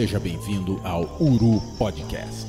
Seja bem-vindo ao Uru Podcast.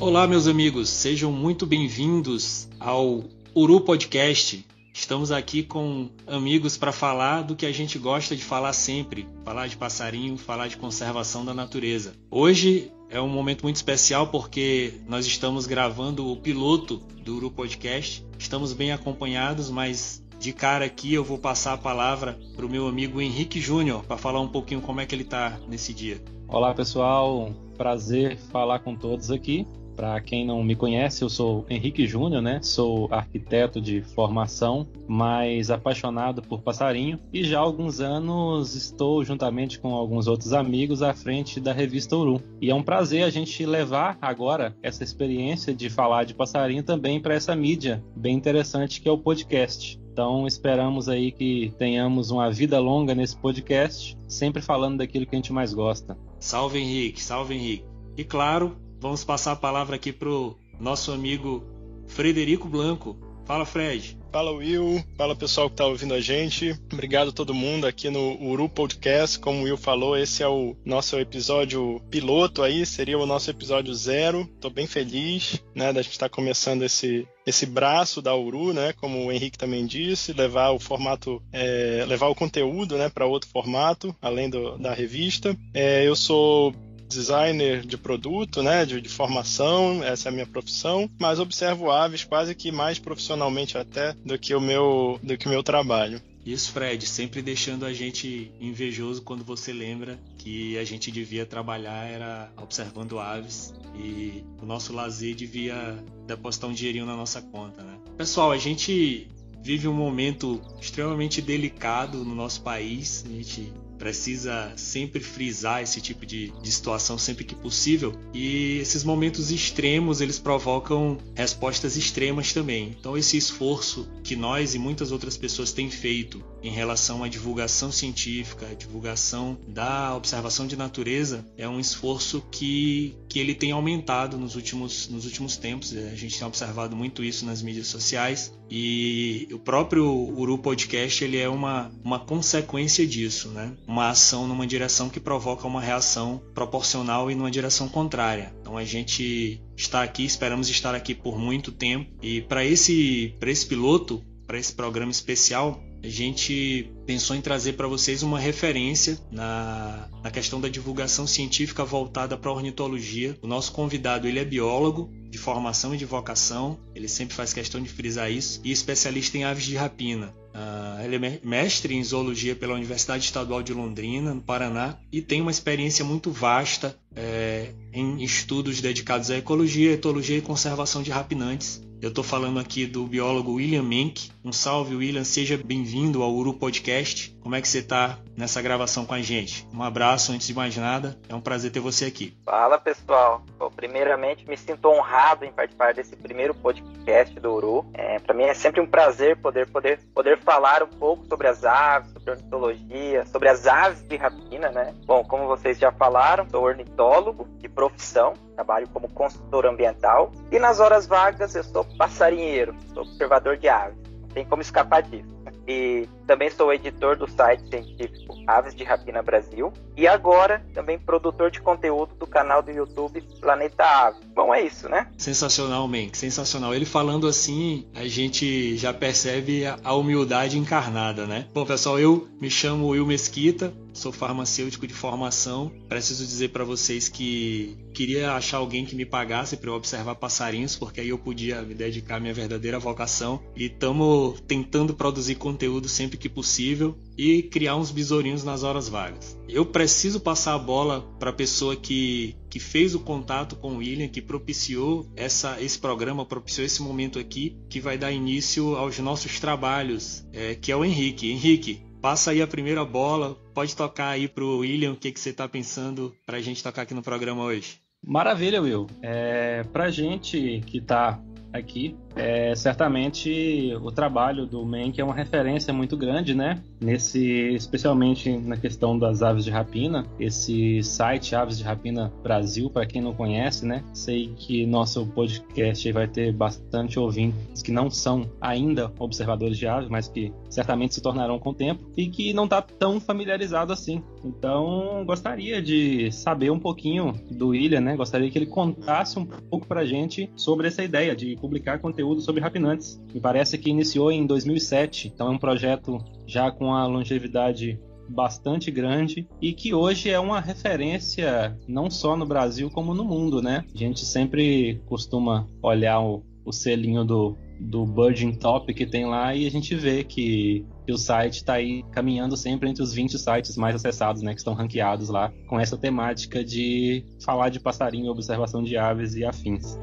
Olá, meus amigos, sejam muito bem-vindos ao Uru Podcast. Estamos aqui com amigos para falar do que a gente gosta de falar sempre: falar de passarinho, falar de conservação da natureza. Hoje é um momento muito especial porque nós estamos gravando o piloto do Uru Podcast. Estamos bem acompanhados, mas de cara aqui eu vou passar a palavra para o meu amigo Henrique Júnior para falar um pouquinho como é que ele está nesse dia. Olá pessoal, prazer falar com todos aqui. Para quem não me conhece, eu sou Henrique Júnior, né? Sou arquiteto de formação, mas apaixonado por passarinho e já há alguns anos estou juntamente com alguns outros amigos à frente da revista Uru. E é um prazer a gente levar agora essa experiência de falar de passarinho também para essa mídia bem interessante que é o podcast. Então esperamos aí que tenhamos uma vida longa nesse podcast, sempre falando daquilo que a gente mais gosta. Salve Henrique, salve Henrique. E claro, vamos passar a palavra aqui pro nosso amigo Frederico Blanco. Fala, Fred. Fala, Will. Fala, pessoal que está ouvindo a gente. Obrigado a todo mundo aqui no Uru Podcast. Como o Will falou, esse é o nosso episódio piloto aí, seria o nosso episódio zero. Estou bem feliz, né, da gente estar tá começando esse esse braço da Uru, né, como o Henrique também disse, levar o formato, é, levar o conteúdo, né, para outro formato, além do, da revista. É, eu sou designer de produto, né, de, de, formação, essa é a minha profissão, mas observo aves quase que mais profissionalmente até do que o meu, do que o meu trabalho. Isso, Fred, sempre deixando a gente invejoso quando você lembra que a gente devia trabalhar era observando aves e o nosso lazer devia depositar um dinheirinho na nossa conta, né? Pessoal, a gente vive um momento extremamente delicado no nosso país, a gente precisa sempre frisar esse tipo de, de, situação sempre que possível. E esses momentos extremos eles provocam respostas extremas também. Então esse esforço que nós e muitas outras pessoas têm feito em relação à divulgação científica à divulgação da observação de natureza é um esforço que, que ele tem aumentado nos últimos, nos últimos tempos. A gente tem observado muito isso nas mídias sociais e o próprio Uru Podcast ele é uma, uma consequência disso né ação numa direção que provoca uma reação proporcional e numa direção contrária. Então a gente está aqui, esperamos estar aqui por muito tempo e para esse para esse piloto, para esse programa especial, a gente pensou em trazer para vocês uma referência na, na questão da divulgação científica voltada para a ornitologia. O nosso convidado ele é biólogo de formação e de vocação, ele sempre faz questão de frisar isso, e especialista em aves de rapina. Uh, ele é mestre em zoologia pela Universidade Estadual de Londrina, no Paraná, e tem uma experiência muito vasta é, em estudos dedicados à ecologia, etologia e conservação de rapinantes. Eu estou falando aqui do biólogo William Menck. Um salve, William. Seja bem-vindo ao Uru Podcast. Como é que você está nessa gravação com a gente? Um abraço antes de mais nada. É um prazer ter você aqui. Fala, pessoal. Bom, primeiramente, me sinto honrado em participar desse primeiro podcast do Uru. É, Para mim é sempre um prazer poder, poder, poder falar um pouco sobre as aves, sobre ornitologia, sobre as aves de rapina, né? Bom, como vocês já falaram, sou ornitólogo de profissão trabalho como consultor ambiental e nas horas vagas eu sou passarinheiro, sou observador de aves. Não tem como escapar disso. E também sou editor do site científico Aves de Rapina Brasil e agora também produtor de conteúdo do canal do YouTube Planeta Ave. Bom, é isso, né? Sensacional, Menk, sensacional. Ele falando assim, a gente já percebe a humildade encarnada, né? Bom, pessoal, eu me chamo Will Mesquita, sou farmacêutico de formação. Preciso dizer para vocês que queria achar alguém que me pagasse para eu observar passarinhos, porque aí eu podia me dedicar à minha verdadeira vocação. E estamos tentando produzir conteúdo sempre que possível e criar uns besourinhos nas horas vagas. Eu preciso passar a bola para a pessoa que, que fez o contato com o William, que propiciou essa, esse programa, propiciou esse momento aqui, que vai dar início aos nossos trabalhos, é, que é o Henrique. Henrique, Passa aí a primeira bola, pode tocar aí pro William o que, que você está pensando para a gente tocar aqui no programa hoje. Maravilha, Will. É, pra gente que está aqui é certamente o trabalho do Menck é uma referência muito grande, né? Nesse, especialmente na questão das aves de rapina, esse site Aves de Rapina Brasil, para quem não conhece, né? Sei que nosso podcast vai ter bastante ouvintes que não são ainda observadores de aves, mas que certamente se tornarão com o tempo e que não está tão familiarizado assim. Então, gostaria de saber um pouquinho do William, né? Gostaria que ele contasse um pouco para gente sobre essa ideia de publicar conteúdo sobre rapinantes. Me parece que iniciou em 2007, então é um projeto já com a longevidade bastante grande e que hoje é uma referência não só no Brasil como no mundo, né? A gente sempre costuma olhar o, o selinho do, do Birding Top que tem lá e a gente vê que, que o site está aí caminhando sempre entre os 20 sites mais acessados, né? Que estão ranqueados lá com essa temática de falar de passarinho, observação de aves e afins.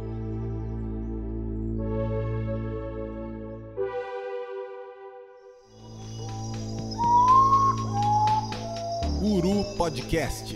Podcast.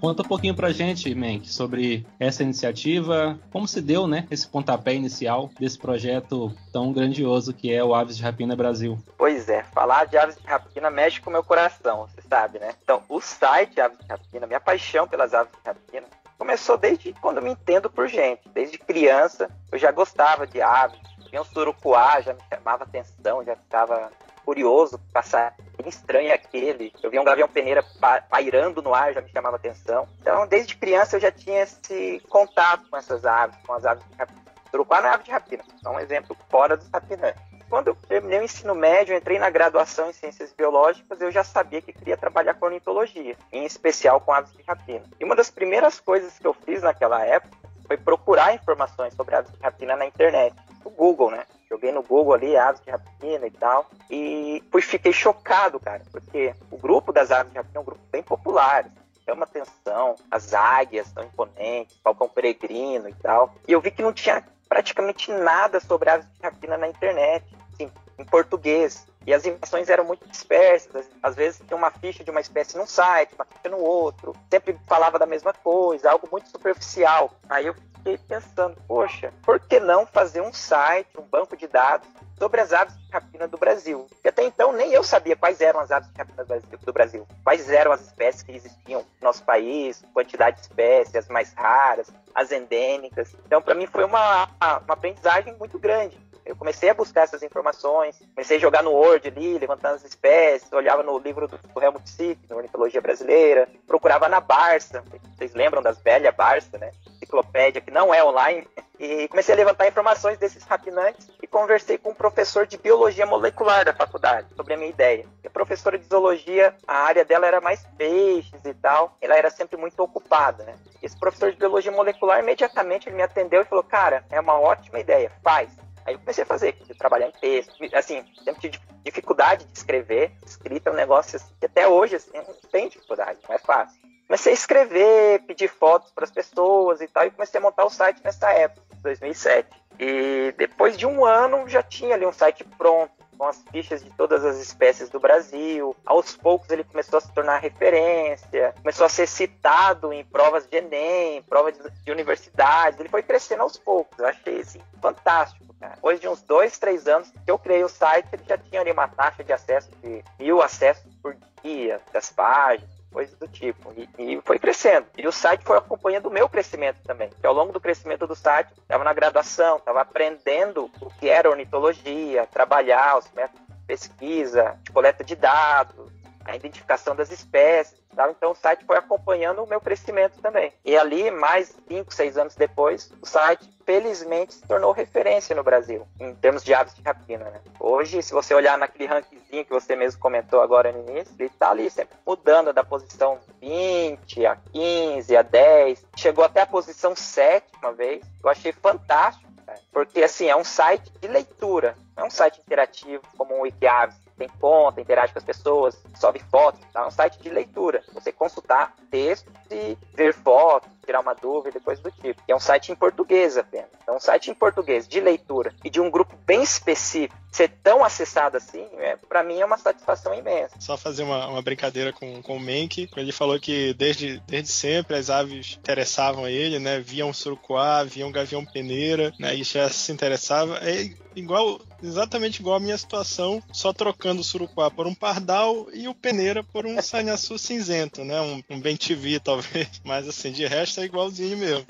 Conta um pouquinho pra gente, Menk, sobre essa iniciativa, como se deu, né, esse pontapé inicial desse projeto tão grandioso que é o Aves de Rapina Brasil. Pois é, falar de Aves de Rapina mexe com o meu coração, você sabe, né? Então, o site Aves de Rapina, minha paixão pelas aves de rapina, começou desde quando me entendo por gente. Desde criança, eu já gostava de aves. Tinha um surucuá, já me chamava atenção, já ficava curioso, passar estranho aquele. Eu vi um gavião peneira pairando no ar, já me chamava atenção. Então, desde criança eu já tinha esse contato com essas aves, com as aves de rapina. Surucuá não é ave de rapina, é um exemplo fora dos rapinantes. Quando eu terminei o ensino médio, entrei na graduação em ciências biológicas, eu já sabia que queria trabalhar com ornitologia, em especial com aves de rapina. E uma das primeiras coisas que eu fiz naquela época foi procurar informações sobre aves de rapina na internet, no Google, né? Joguei no Google ali aves de rapina e tal, e fui, fiquei chocado, cara, porque o grupo das aves de rapina é um grupo bem popular, chama atenção, as águias são imponentes, falcão peregrino e tal. E eu vi que não tinha praticamente nada sobre aves de rapina na internet, assim, em português. E as informações eram muito dispersas. Às vezes tinha uma ficha de uma espécie num site, uma ficha no outro. Sempre falava da mesma coisa, algo muito superficial. Aí eu fiquei pensando, poxa, por que não fazer um site, um banco de dados sobre as aves de rapina do Brasil? E até então nem eu sabia quais eram as aves de rapina do Brasil, quais eram as espécies que existiam no nosso país, quantidade de espécies, as mais raras, as endêmicas. Então, para mim foi uma, uma aprendizagem muito grande. Eu comecei a buscar essas informações, comecei a jogar no Word ali, levantando as espécies, olhava no livro do, do Helmut Sick, na Ornitologia Brasileira, procurava na Barça, vocês lembram das velhas Barça, né? Enciclopédia, que não é online, e comecei a levantar informações desses rapinantes e conversei com um professor de biologia molecular da faculdade sobre a minha ideia. a professora de zoologia, a área dela era mais peixes e tal, ela era sempre muito ocupada, né? Esse professor de biologia molecular imediatamente ele me atendeu e falou: "Cara, é uma ótima ideia, faz". Aí eu comecei a fazer, trabalhar em texto, assim, sempre tive dificuldade de escrever, escrita é um negócio assim, que até hoje assim, não tem dificuldade, não é fácil. Comecei a escrever, pedir fotos para as pessoas e tal, e comecei a montar o site nessa época, 2007. E depois de um ano já tinha ali um site pronto, com as fichas de todas as espécies do Brasil. Aos poucos ele começou a se tornar referência, começou a ser citado em provas de Enem, provas de universidades. Ele foi crescendo aos poucos. Eu achei assim, fantástico. Depois de uns dois, três anos que eu criei o site, ele já tinha ali uma taxa de acesso de mil acessos por dia das páginas coisas do tipo. E, e, foi crescendo. E o site foi acompanhando o meu crescimento também. Que ao longo do crescimento do site, estava na graduação, estava aprendendo o que era ornitologia, trabalhar os métodos de pesquisa, de coleta de dados, a identificação das espécies. Então o site foi acompanhando o meu crescimento também. E ali, mais 5, 6 anos depois, o site felizmente se tornou referência no Brasil, em termos de aves de rapina. Né? Hoje, se você olhar naquele rankzinho que você mesmo comentou agora no início, ele está ali sempre mudando da posição 20 a 15 a 10, chegou até a posição 7 uma vez. Eu achei fantástico, porque assim, é um site de leitura, não é um site interativo como o Wikiaves tem conta, interage com as pessoas, sobe fotos, tá? É um site de leitura. Você consultar textos e ver fotos, tirar uma dúvida, coisa do tipo. E é um site em português apenas. Então, um site em português, de leitura, e de um grupo bem específico, ser tão acessado assim, é, para mim é uma satisfação imensa. Só fazer uma, uma brincadeira com, com o Menck, ele falou que desde, desde sempre as aves interessavam a ele, né? Viam surucuá, viam gavião peneira, né? E já se interessava. É igual, exatamente igual a minha situação, só trocando o surucuá por um pardal e o peneira por um sanhaçu cinzento, né? Um, um bem TV, talvez. Mas assim, de resto é igualzinho mesmo.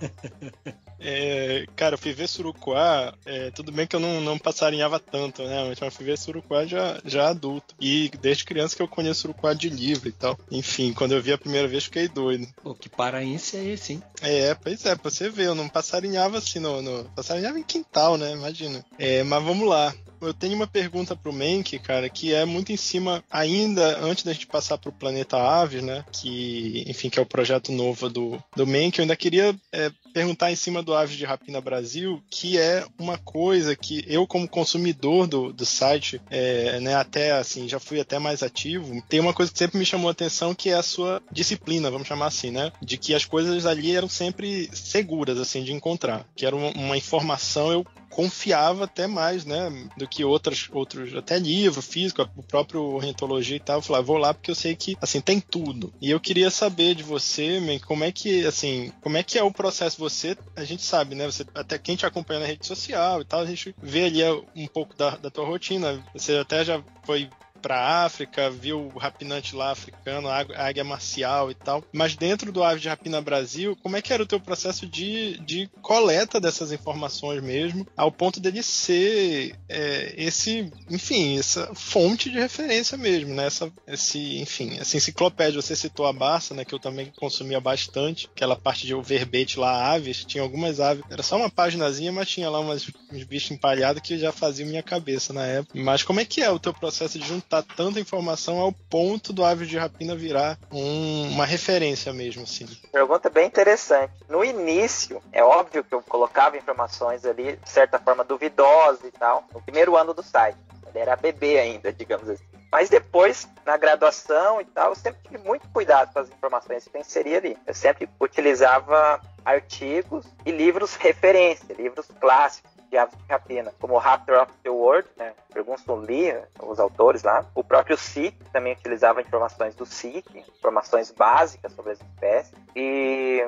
É, cara, eu fui ver Surucuá, é, tudo bem que eu não, não passarinhava tanto, né? Mas eu fui ver Surucuá já, já adulto. E desde criança que eu conheço Surucuá de livro e tal. Enfim, quando eu vi a primeira vez, fiquei doido. Pô, que paraense é esse, hein? É, pois é, pra você ver, eu não passarinhava assim no. no passarinhava em quintal, né? Imagina. É, mas vamos lá eu tenho uma pergunta pro Menk, cara, que é muito em cima, ainda antes da gente passar pro Planeta Aves, né? Que, enfim, que é o projeto novo do, do Menk, eu ainda queria é, perguntar em cima do Aves de Rapina Brasil, que é uma coisa que eu, como consumidor do, do site, é, né, até assim, já fui até mais ativo, tem uma coisa que sempre me chamou a atenção, que é a sua disciplina, vamos chamar assim, né? De que as coisas ali eram sempre seguras, assim, de encontrar. Que era uma, uma informação, eu confiava até mais, né, do que outros, outros até livro físico, o próprio ornitologia e tal. Eu falava, vou lá porque eu sei que, assim, tem tudo. E eu queria saber de você, man, como é que, assim, como é que é o processo você, a gente sabe, né, você, até quem te acompanha na rede social e tal, a gente vê ali um pouco da, da tua rotina. Você até já foi para África, viu o rapinante lá africano, a águia marcial e tal. Mas dentro do Ave de Rapina Brasil, como é que era o teu processo de, de coleta dessas informações mesmo, ao ponto dele ser é, esse, enfim, essa fonte de referência mesmo, né? Essa, esse, enfim, essa enciclopédia. Você citou a Barça, né? Que eu também consumia bastante, aquela parte de o verbete lá, aves, tinha algumas aves. Era só uma paginazinha, mas tinha lá umas, uns bichos empalhados que já faziam minha cabeça na época. Mas como é que é o teu processo de juntar tanta informação ao ponto do Aves de Rapina virar um, uma referência mesmo, assim? Pergunta bem interessante. No início, é óbvio que eu colocava informações ali, de certa forma, duvidosas e tal, no primeiro ano do site. Ele era bebê ainda, digamos assim. Mas depois, na graduação e tal, eu sempre tive muito cuidado com as informações que eu inseria ali. Eu sempre utilizava artigos e livros referência, livros clássicos aves de rapina, como Raptor of the World, né? Pergunson Lee, os autores lá. O próprio SIC também utilizava informações do SIC, informações básicas sobre as espécies. E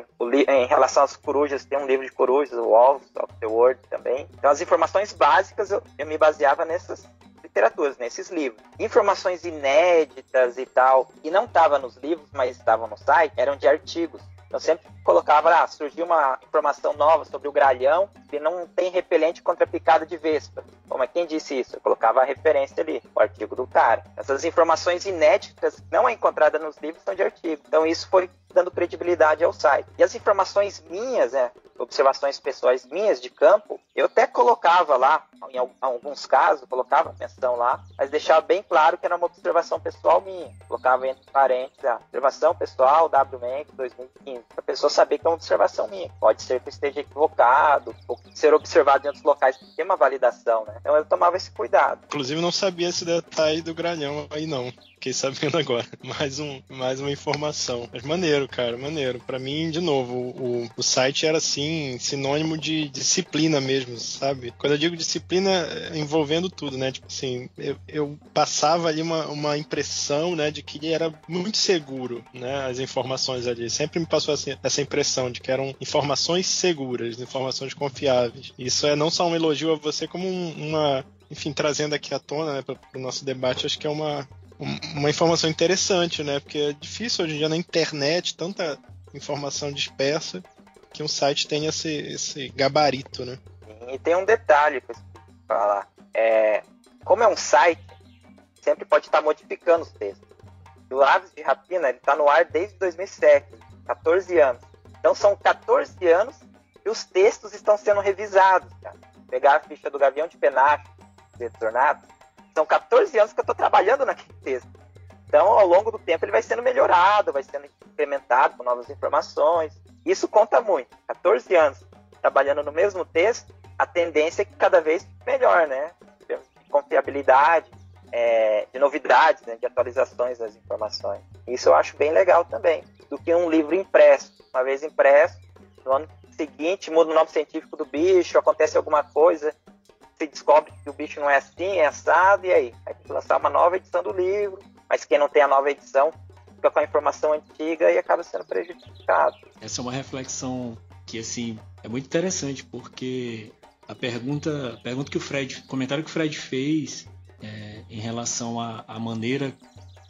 em relação às corujas, tem um livro de corujas, o Wolves of the World também. Então, as informações básicas eu, eu me baseava nessas literaturas, nesses livros. Informações inéditas e tal, que não estavam nos livros, mas estavam no site, eram de artigos. Eu sempre colocava, ah, surgiu uma informação nova sobre o gralhão que não tem repelente contra picada de vespa. Como é quem disse isso? Eu colocava a referência ali, o artigo do cara. Essas informações inéditas não é encontrada nos livros, são de artigo. Então isso foi dando credibilidade ao site. E as informações minhas, né, observações pessoais minhas de campo, eu até colocava lá, em alguns casos, colocava menção lá, mas deixava bem claro que era uma observação pessoal minha. Colocava entre parênteses, a observação pessoal, WMEC 2015, para a pessoa saber que é uma observação minha. Pode ser que eu esteja equivocado, ou ser observado em outros locais que tem uma validação, né? Então eu tomava esse cuidado. Inclusive não sabia esse detalhe do gralhão aí não. Fiquei sabendo agora. Mais, um, mais uma informação. Mas maneiro, cara, maneiro. Para mim, de novo, o, o site era assim, sinônimo de disciplina mesmo, sabe? Quando eu digo disciplina, é envolvendo tudo, né? Tipo assim, eu, eu passava ali uma, uma impressão, né, de que era muito seguro, né? As informações ali. Sempre me passou assim, essa impressão de que eram informações seguras, informações confiáveis. Isso é não só um elogio a você, como um, uma, enfim, trazendo aqui à tona né, para o nosso debate, acho que é uma, uma informação interessante, né? Porque é difícil hoje em dia na internet, tanta informação dispersa, que um site tenha esse, esse gabarito, né? E tem um detalhe eu falar. É, como é um site, sempre pode estar modificando os textos. O Aves de Rapina está no ar desde 2007, 14 anos. Então são 14 anos e os textos estão sendo revisados. Cara. Pegar a ficha do Gavião de Penacho, de Tornado, são 14 anos que eu estou trabalhando naquele texto. Então, ao longo do tempo, ele vai sendo melhorado, vai sendo incrementado com novas informações. Isso conta muito. 14 anos trabalhando no mesmo texto, a tendência é que cada vez melhor, né? De confiabilidade, é, de novidades, né? de atualizações das informações. Isso eu acho bem legal também, do que um livro impresso. Uma vez impresso, no ano seguinte muda o nome científico do bicho, acontece alguma coisa, se descobre que o bicho não é assim, é assado, e aí? Aí tem que lançar uma nova edição do livro, mas quem não tem a nova edição fica com a informação antiga e acaba sendo prejudicado. Essa é uma reflexão que, assim, é muito interessante, porque a pergunta, a pergunta que o Fred, o comentário que o Fred fez é, em relação à, maneira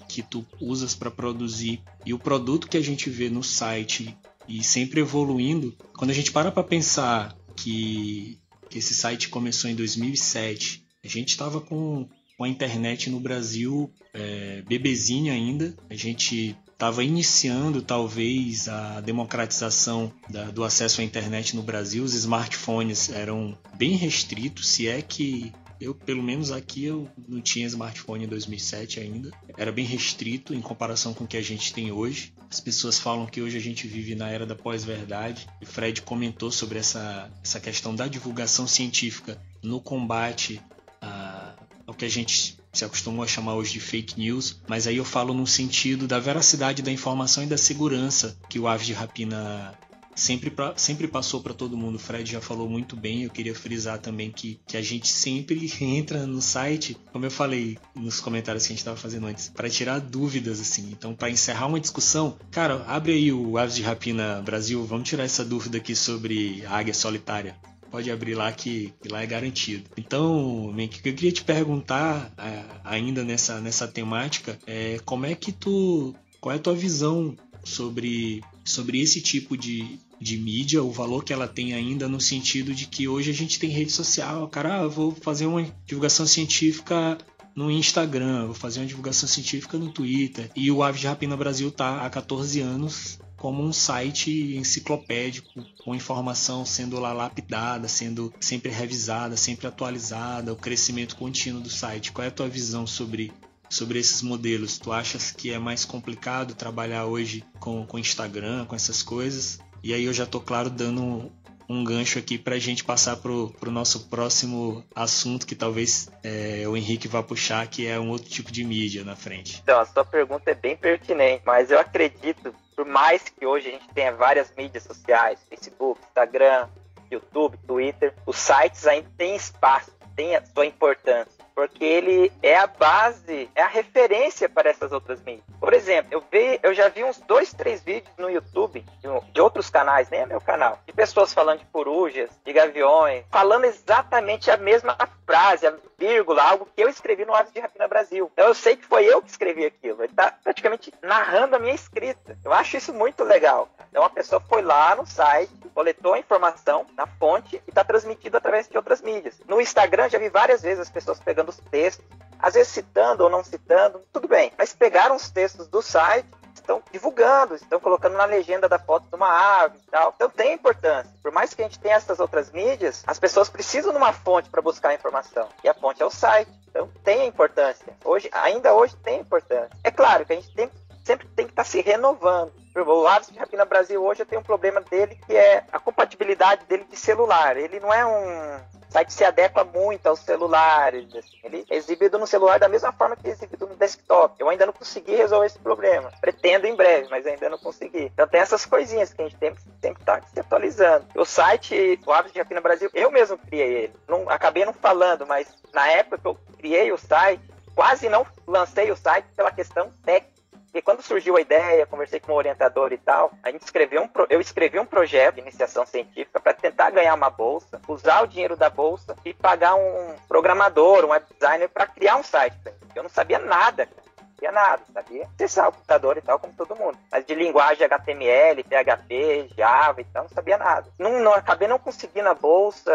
que tu usas para produzir e o produto que a gente vê no site e sempre evoluindo, quando a gente para para pensar que, que esse site começou em 2007, a gente estava com, com a internet no Brasil é, bebezinha ainda, a gente estava iniciando talvez a democratização da, do acesso à internet no Brasil. Os smartphones eram bem restritos, se é que eu, pelo menos aqui, eu não tinha smartphone em 2007 ainda. Era bem restrito em comparação com o que a gente tem hoje. As pessoas falam que hoje a gente vive na era da pós-verdade. E Fred comentou sobre essa, essa questão da divulgação científica no combate a, ao que a gente se acostumou a chamar hoje de fake news, mas aí eu falo no sentido da veracidade da informação e da segurança que o Aves de Rapina sempre, pra, sempre passou para todo mundo. O Fred já falou muito bem. Eu queria frisar também que, que a gente sempre entra no site, como eu falei nos comentários que a gente estava fazendo antes, para tirar dúvidas assim. Então, para encerrar uma discussão, cara, abre aí o Aves de Rapina Brasil. Vamos tirar essa dúvida aqui sobre a águia solitária pode abrir lá que, que, lá é garantido. Então, o que eu queria te perguntar é, ainda nessa, nessa temática é como é que tu. Qual é a tua visão sobre, sobre esse tipo de, de mídia, o valor que ela tem ainda no sentido de que hoje a gente tem rede social, cara, ah, vou fazer uma divulgação científica no Instagram, vou fazer uma divulgação científica no Twitter. E o Aves de Rapina Brasil tá há 14 anos como um site enciclopédico, com informação sendo lá lapidada, sendo sempre revisada, sempre atualizada, o crescimento contínuo do site. Qual é a tua visão sobre sobre esses modelos? Tu achas que é mais complicado trabalhar hoje com, com Instagram, com essas coisas? E aí eu já tô, claro, dando um, gancho aqui para a gente passar pro, pro nosso próximo assunto que talvez é, o Henrique vá puxar, que é um outro tipo de mídia na frente. Então, a sua pergunta é bem pertinente, mas eu acredito, por mais que hoje a gente tenha várias mídias sociais, Facebook, Instagram, YouTube, Twitter, os sites ainda têm espaço, têm a sua importância porque ele é a base, é a referência para essas outras mídias. Por exemplo, eu, vi, eu já vi uns dois, três vídeos no YouTube de, de, outros canais, nem é meu canal, de pessoas falando de corujas, de gaviões, falando exatamente a mesma frase, a vírgula, algo que eu escrevi no Aves de Rapina Brasil. Então eu sei que foi eu que escrevi aquilo. Ele está praticamente narrando a minha escrita. Eu acho isso muito legal. Então a pessoa foi lá no site, coletou a informação na fonte e está transmitido através de outras mídias. No Instagram já vi várias vezes as pessoas pegando os textos, às vezes citando ou não citando, tudo bem, mas pegaram os textos do site estão divulgando, estão colocando na legenda da foto de uma ave e tal. Então tem importância. Por mais que a gente tenha essas outras mídias, as pessoas precisam de uma fonte para buscar a informação. E a fonte é o site. Então tem importância. Hoje, ainda hoje tem importância. É claro que a gente tem, sempre tem que estar tá se renovando. O Aves de Rapina Brasil hoje tem um problema dele que é a compatibilidade dele de celular. Ele não é um site se adequa muito aos celulares. Assim. Ele é exibido no celular da mesma forma que é exibido no desktop. Eu ainda não consegui resolver esse problema. Pretendo em breve, mas ainda não consegui. Então tem essas coisinhas que a gente sempre estar tá se atualizando. O site, o Aves de Rapina Brasil, eu mesmo criei ele. Não, acabei não falando, mas na época que eu criei o site, quase não lancei o site pela questão técnica porque quando surgiu a ideia, conversei com o orientador e tal, a gente escreveu um, eu escrevi um projeto de iniciação científica para tentar ganhar uma bolsa, usar o dinheiro da bolsa e pagar um programador, um web designer para criar um site. Eu não sabia nada sabia nada, sabia acessar o computador e tal, como todo mundo. Mas de linguagem HTML, PHP, Java e tal, não sabia nada. Não, não, acabei não conseguindo a bolsa,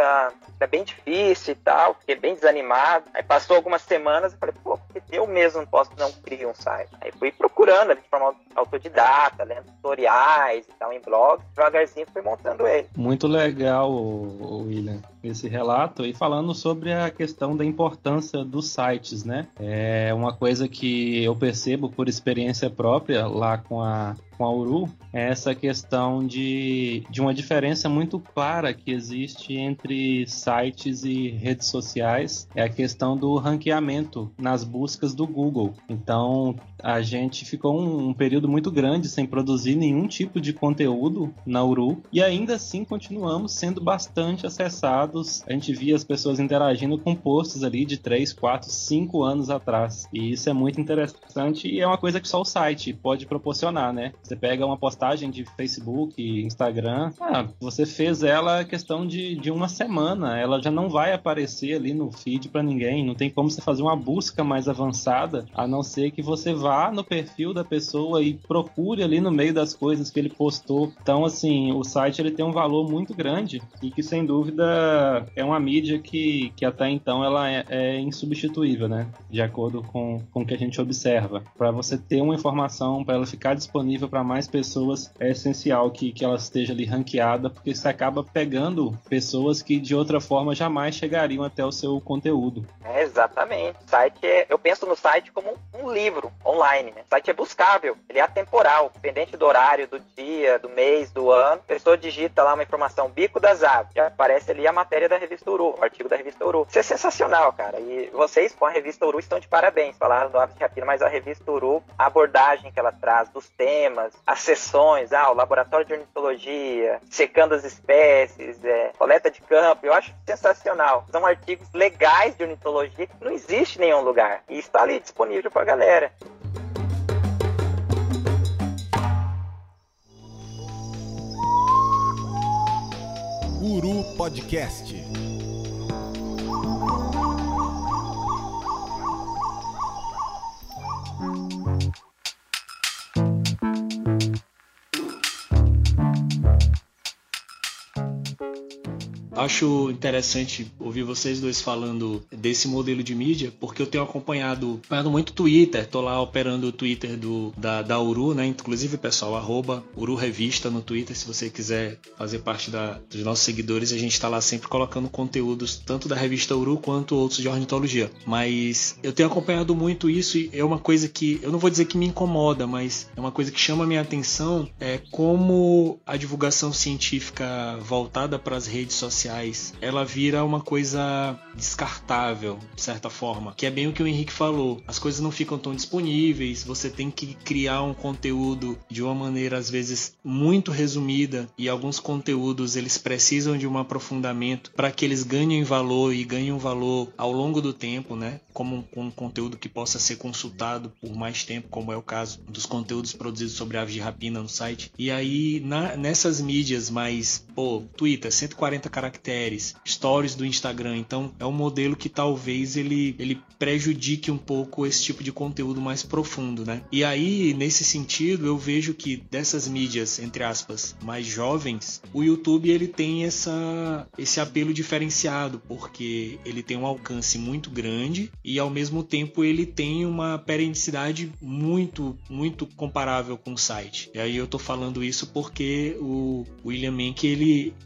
é bem difícil e tal, fiquei bem desanimado. Aí passou algumas semanas e falei, pô, eu mesmo não posso não criar um site. Aí fui procurando de forma autodidata, lendo tutoriais e tal, em blogs, devagarzinho fui montando ele. Muito legal, William esse relato e falando sobre a questão da importância dos sites, né? É uma coisa que eu percebo por experiência própria lá com a com a Uru é essa questão de, de uma diferença muito clara que existe entre sites e redes sociais, é a questão do ranqueamento nas buscas do Google. Então, a gente ficou um, um, período muito grande sem produzir nenhum tipo de conteúdo na Uru e ainda assim continuamos sendo bastante acessados. A gente via as pessoas interagindo com posts ali de 3, 4, 5 anos atrás. E isso é muito interessante e é uma coisa que só o site pode proporcionar, né? Você pega uma postagem de Facebook, Instagram, ah, você fez ela questão de, de uma semana, ela já não vai aparecer ali no feed para ninguém, não tem como você fazer uma busca mais avançada, a não ser que você vá no perfil da pessoa e procure ali no meio das coisas que ele postou. Então, assim, o site ele tem um valor muito grande e que sem dúvida é uma mídia que, que até então ela é, é insubstituível, né? De acordo com, com o que a gente observa. Para você ter uma informação, para ela ficar disponível para mais pessoas, é essencial que, que ela esteja ali ranqueada, porque você acaba pegando pessoas que de outra forma jamais chegariam até o seu conteúdo. É, exatamente. Site é, eu penso no site como um livro online. Né? O site é buscável, ele é atemporal, dependente do horário, do dia, do mês, do ano. A pessoa digita lá uma informação, bico das aves, já aparece ali a matéria da revista Uru, o artigo da revista Uru. Isso é sensacional, cara. E vocês com a revista Uru estão de parabéns. Falaram do Aves de Rapina, mas a revista Uru, a abordagem que ela traz dos temas, as sessões, ah, o laboratório de ornitologia, secando as espécies, é, coleta de campo, eu acho sensacional. São artigos legais de ornitologia que não existe em nenhum lugar. E está ali disponível para a galera. Uru Podcast. Acho interessante ouvir vocês dois falando desse modelo de mídia, porque eu tenho acompanhado, acompanhado muito Twitter, tô lá operando o Twitter do, da, da Uru, né? Inclusive, pessoal, arroba Uru Revista no Twitter, se você quiser fazer parte da, dos nossos seguidores, a gente está lá sempre colocando conteúdos tanto da revista Uru quanto outros de ornitologia. Mas eu tenho acompanhado muito isso e é uma coisa que eu não vou dizer que me incomoda, mas é uma coisa que chama a minha atenção, é como a divulgação científica voltada para as redes sociais sociais, ela vira uma coisa descartável, de certa forma. Que é bem o que o Henrique falou. As coisas não ficam tão disponíveis, você tem que criar um conteúdo de uma maneira, às vezes, muito resumida, e alguns conteúdos eles precisam de um aprofundamento para que eles ganhem valor e ganhem valor ao longo do tempo, né? Como um, um conteúdo que possa ser consultado por mais tempo, como é o caso dos conteúdos produzidos sobre aves de rapina no site. E aí, na, nessas mídias mais, pô, Twitter, 140 caracteres stories do Instagram. Então é um modelo que talvez ele, ele prejudique um pouco esse tipo de conteúdo mais profundo, né? E aí, nesse sentido, eu vejo que dessas mídias, entre aspas, mais jovens, o YouTube ele tem essa, esse apelo diferenciado, porque ele tem um alcance muito grande e ao mesmo tempo ele tem uma periodicidade muito, muito comparável com o site. E aí eu tô falando isso porque o William Menck ele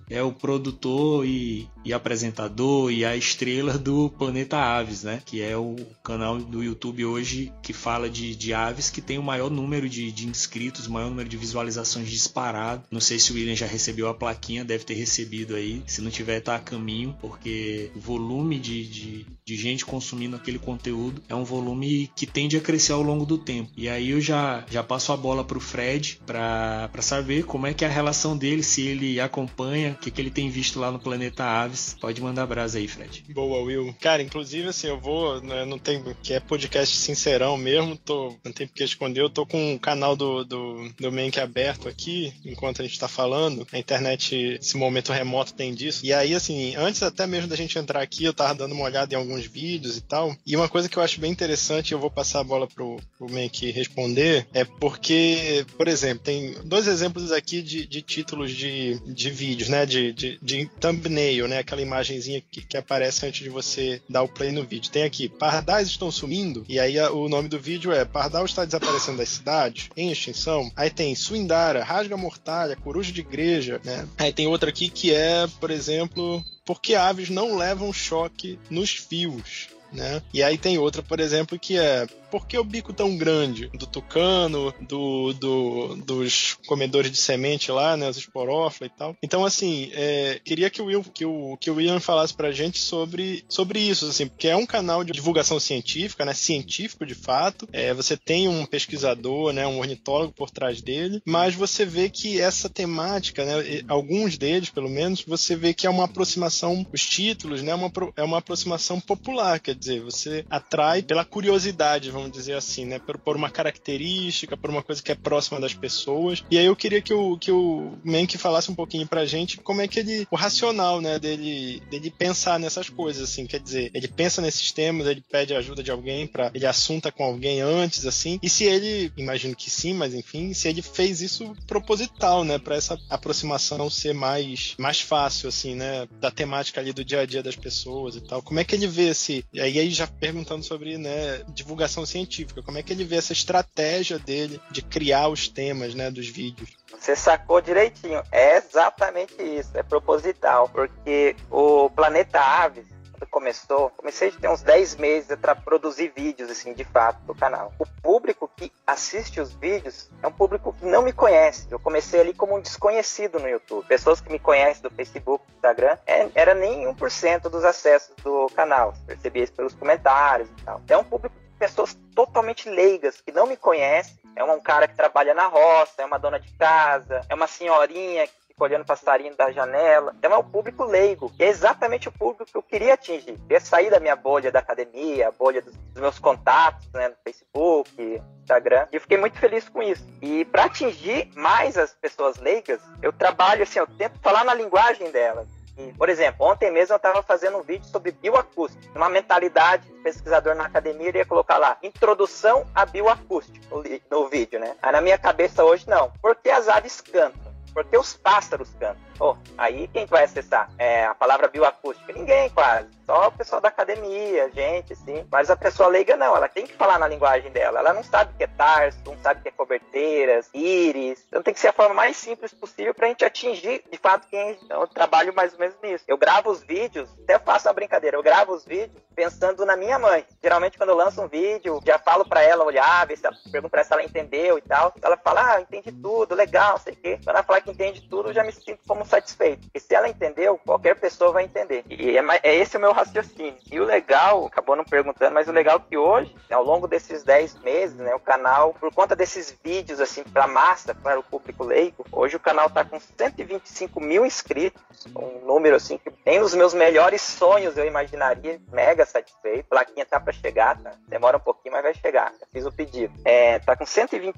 é o produtor e, e apresentador e a estrela do Planeta Aves, né? Que é o canal do YouTube hoje que fala de, de aves que tem o maior número de, de inscritos, o maior número de visualizações disparado. Não sei se o William já recebeu a plaquinha, deve ter recebido aí. Se não tiver, tá a caminho, porque o volume de, de, de gente consumindo aquele conteúdo é um volume que tende a crescer ao longo do tempo. E aí eu já, já passo a bola pro Fred para saber como é que é a relação dele, se ele acompanha, o que, que ele tem visto lá no Planeta Aves. Pode mandar brasa aí, Fred. Boa, Will. Cara, inclusive, assim, eu vou, né, não tem, que é podcast sincerão mesmo, tô, não tem porque esconder, eu tô com o canal do, do, do Mank aberto aqui, enquanto a gente tá falando. A internet, esse momento remoto tem disso. E aí, assim, antes até mesmo da gente entrar aqui, eu tava dando uma olhada em alguns vídeos e tal. E uma coisa que eu acho bem interessante, eu vou passar a bola pro, pro Mank responder, é porque, por exemplo, tem dois exemplos aqui de, de títulos de, de vídeos, né? De, de, de, thumbnail, né? Aquela imagenzinha que, que, aparece antes de você dar o play no vídeo. Tem aqui, pardais estão sumindo, e aí o nome do vídeo é Pardal está desaparecendo da cidade, em extinção. Aí tem Suindara, Rasga Mortalha, Coruja de Igreja, né? Aí tem outra aqui que é, por exemplo, porque aves não levam choque nos fios. Né? E aí tem outra, por exemplo, que é por que o bico tão grande? Do tucano, do, do, dos comedores de semente lá, né, os esporófila e tal. Então, assim, é, queria que o, Will, que, o, que o William falasse pra gente sobre, sobre isso, assim, porque é um canal de divulgação científica, né, científico de fato. É, você tem um pesquisador, né, um ornitólogo por trás dele, mas você vê que essa temática, né, alguns deles, pelo menos, você vê que é uma aproximação, os títulos, né, é uma, é uma aproximação popular, quer dizer, você atrai pela curiosidade, vamos vamos dizer assim, né? Por, por, uma característica, por uma coisa que é próxima das pessoas. E aí eu queria que o, que o Menk falasse um pouquinho pra gente como é que ele, o racional, né, dele, dele pensar nessas coisas, assim, quer dizer, ele pensa nesses temas, ele pede ajuda de alguém para ele assunta com alguém antes, assim, e se ele, imagino que sim, mas enfim, se ele fez isso proposital, né, para essa aproximação ser mais, mais fácil, assim, né, da temática ali do dia a dia das pessoas e tal. Como é que ele vê esse, aí já perguntando sobre, né, divulgação científica. Como é que ele vê essa estratégia dele de criar os temas né, dos vídeos? Você sacou direitinho. É exatamente isso. É proposital. Porque o Planeta Aves quando começou, comecei a ter uns 10 meses para produzir vídeos, assim, de fato, do canal. O público que assiste os vídeos é um público que não me conhece. Eu comecei ali como um desconhecido no YouTube. Pessoas que me conhecem do Facebook, do Instagram, é, era nem 1% dos acessos do canal. Percebi isso pelos comentários e tal. É um público pessoas totalmente leigas, que não me conhecem. É um cara que trabalha na roça, é uma dona de casa, é uma senhorinha que fica olhando passarinho da janela. Então é um público leigo. E é exatamente o público que eu queria atingir. Eu queria sair da minha bolha da academia, a bolha dos, meus contatos, né, no Facebook, Instagram. E eu fiquei muito feliz com isso. E para atingir mais as pessoas leigas, eu trabalho assim, eu tento falar na linguagem delas. Por exemplo, ontem mesmo eu estava fazendo um vídeo sobre bioacústica. Uma mentalidade, pesquisador na academia iria colocar lá, introdução à bioacústica no, no vídeo, né? Aí na minha cabeça hoje, não. Por que as aves cantam? Porque os pássaros cantam. Oh, aí quem vai acessar? É, a palavra bioacústica? Ninguém quase. Só o pessoal da academia, gente, sim. Mas a pessoa leiga não, ela tem que falar na linguagem dela. Ela não sabe o que é tarso, não sabe o que é coberteiras, íris. Então tem que ser a forma mais simples possível pra gente atingir, de fato, quem eu trabalho mais ou menos nisso. Eu gravo os vídeos, até faço uma brincadeira, eu gravo os vídeos pensando na minha mãe. Geralmente quando eu lanço um vídeo, já falo para ela olhar, ver se ela, ela se ela entendeu e tal. Ela fala, ah, entendi tudo, legal, sei o quê. Quando ela falar que entende tudo, eu já me sinto como satisfeito. E se ela entendeu, qualquer pessoa vai entender. E é, é esse o meu raciocínio. E o legal, acabou não perguntando, mas o legal é que hoje, ao longo desses 10 meses, né, o canal, por conta desses vídeos, assim, pra massa, para o público leigo, hoje o canal tá com 125 mil inscritos, um número, assim, que tem os meus melhores sonhos, eu imaginaria, mega satisfeito. A plaquinha tá para chegar, tá? Demora um pouquinho, mas vai chegar. Já fiz o pedido. É, tá com 125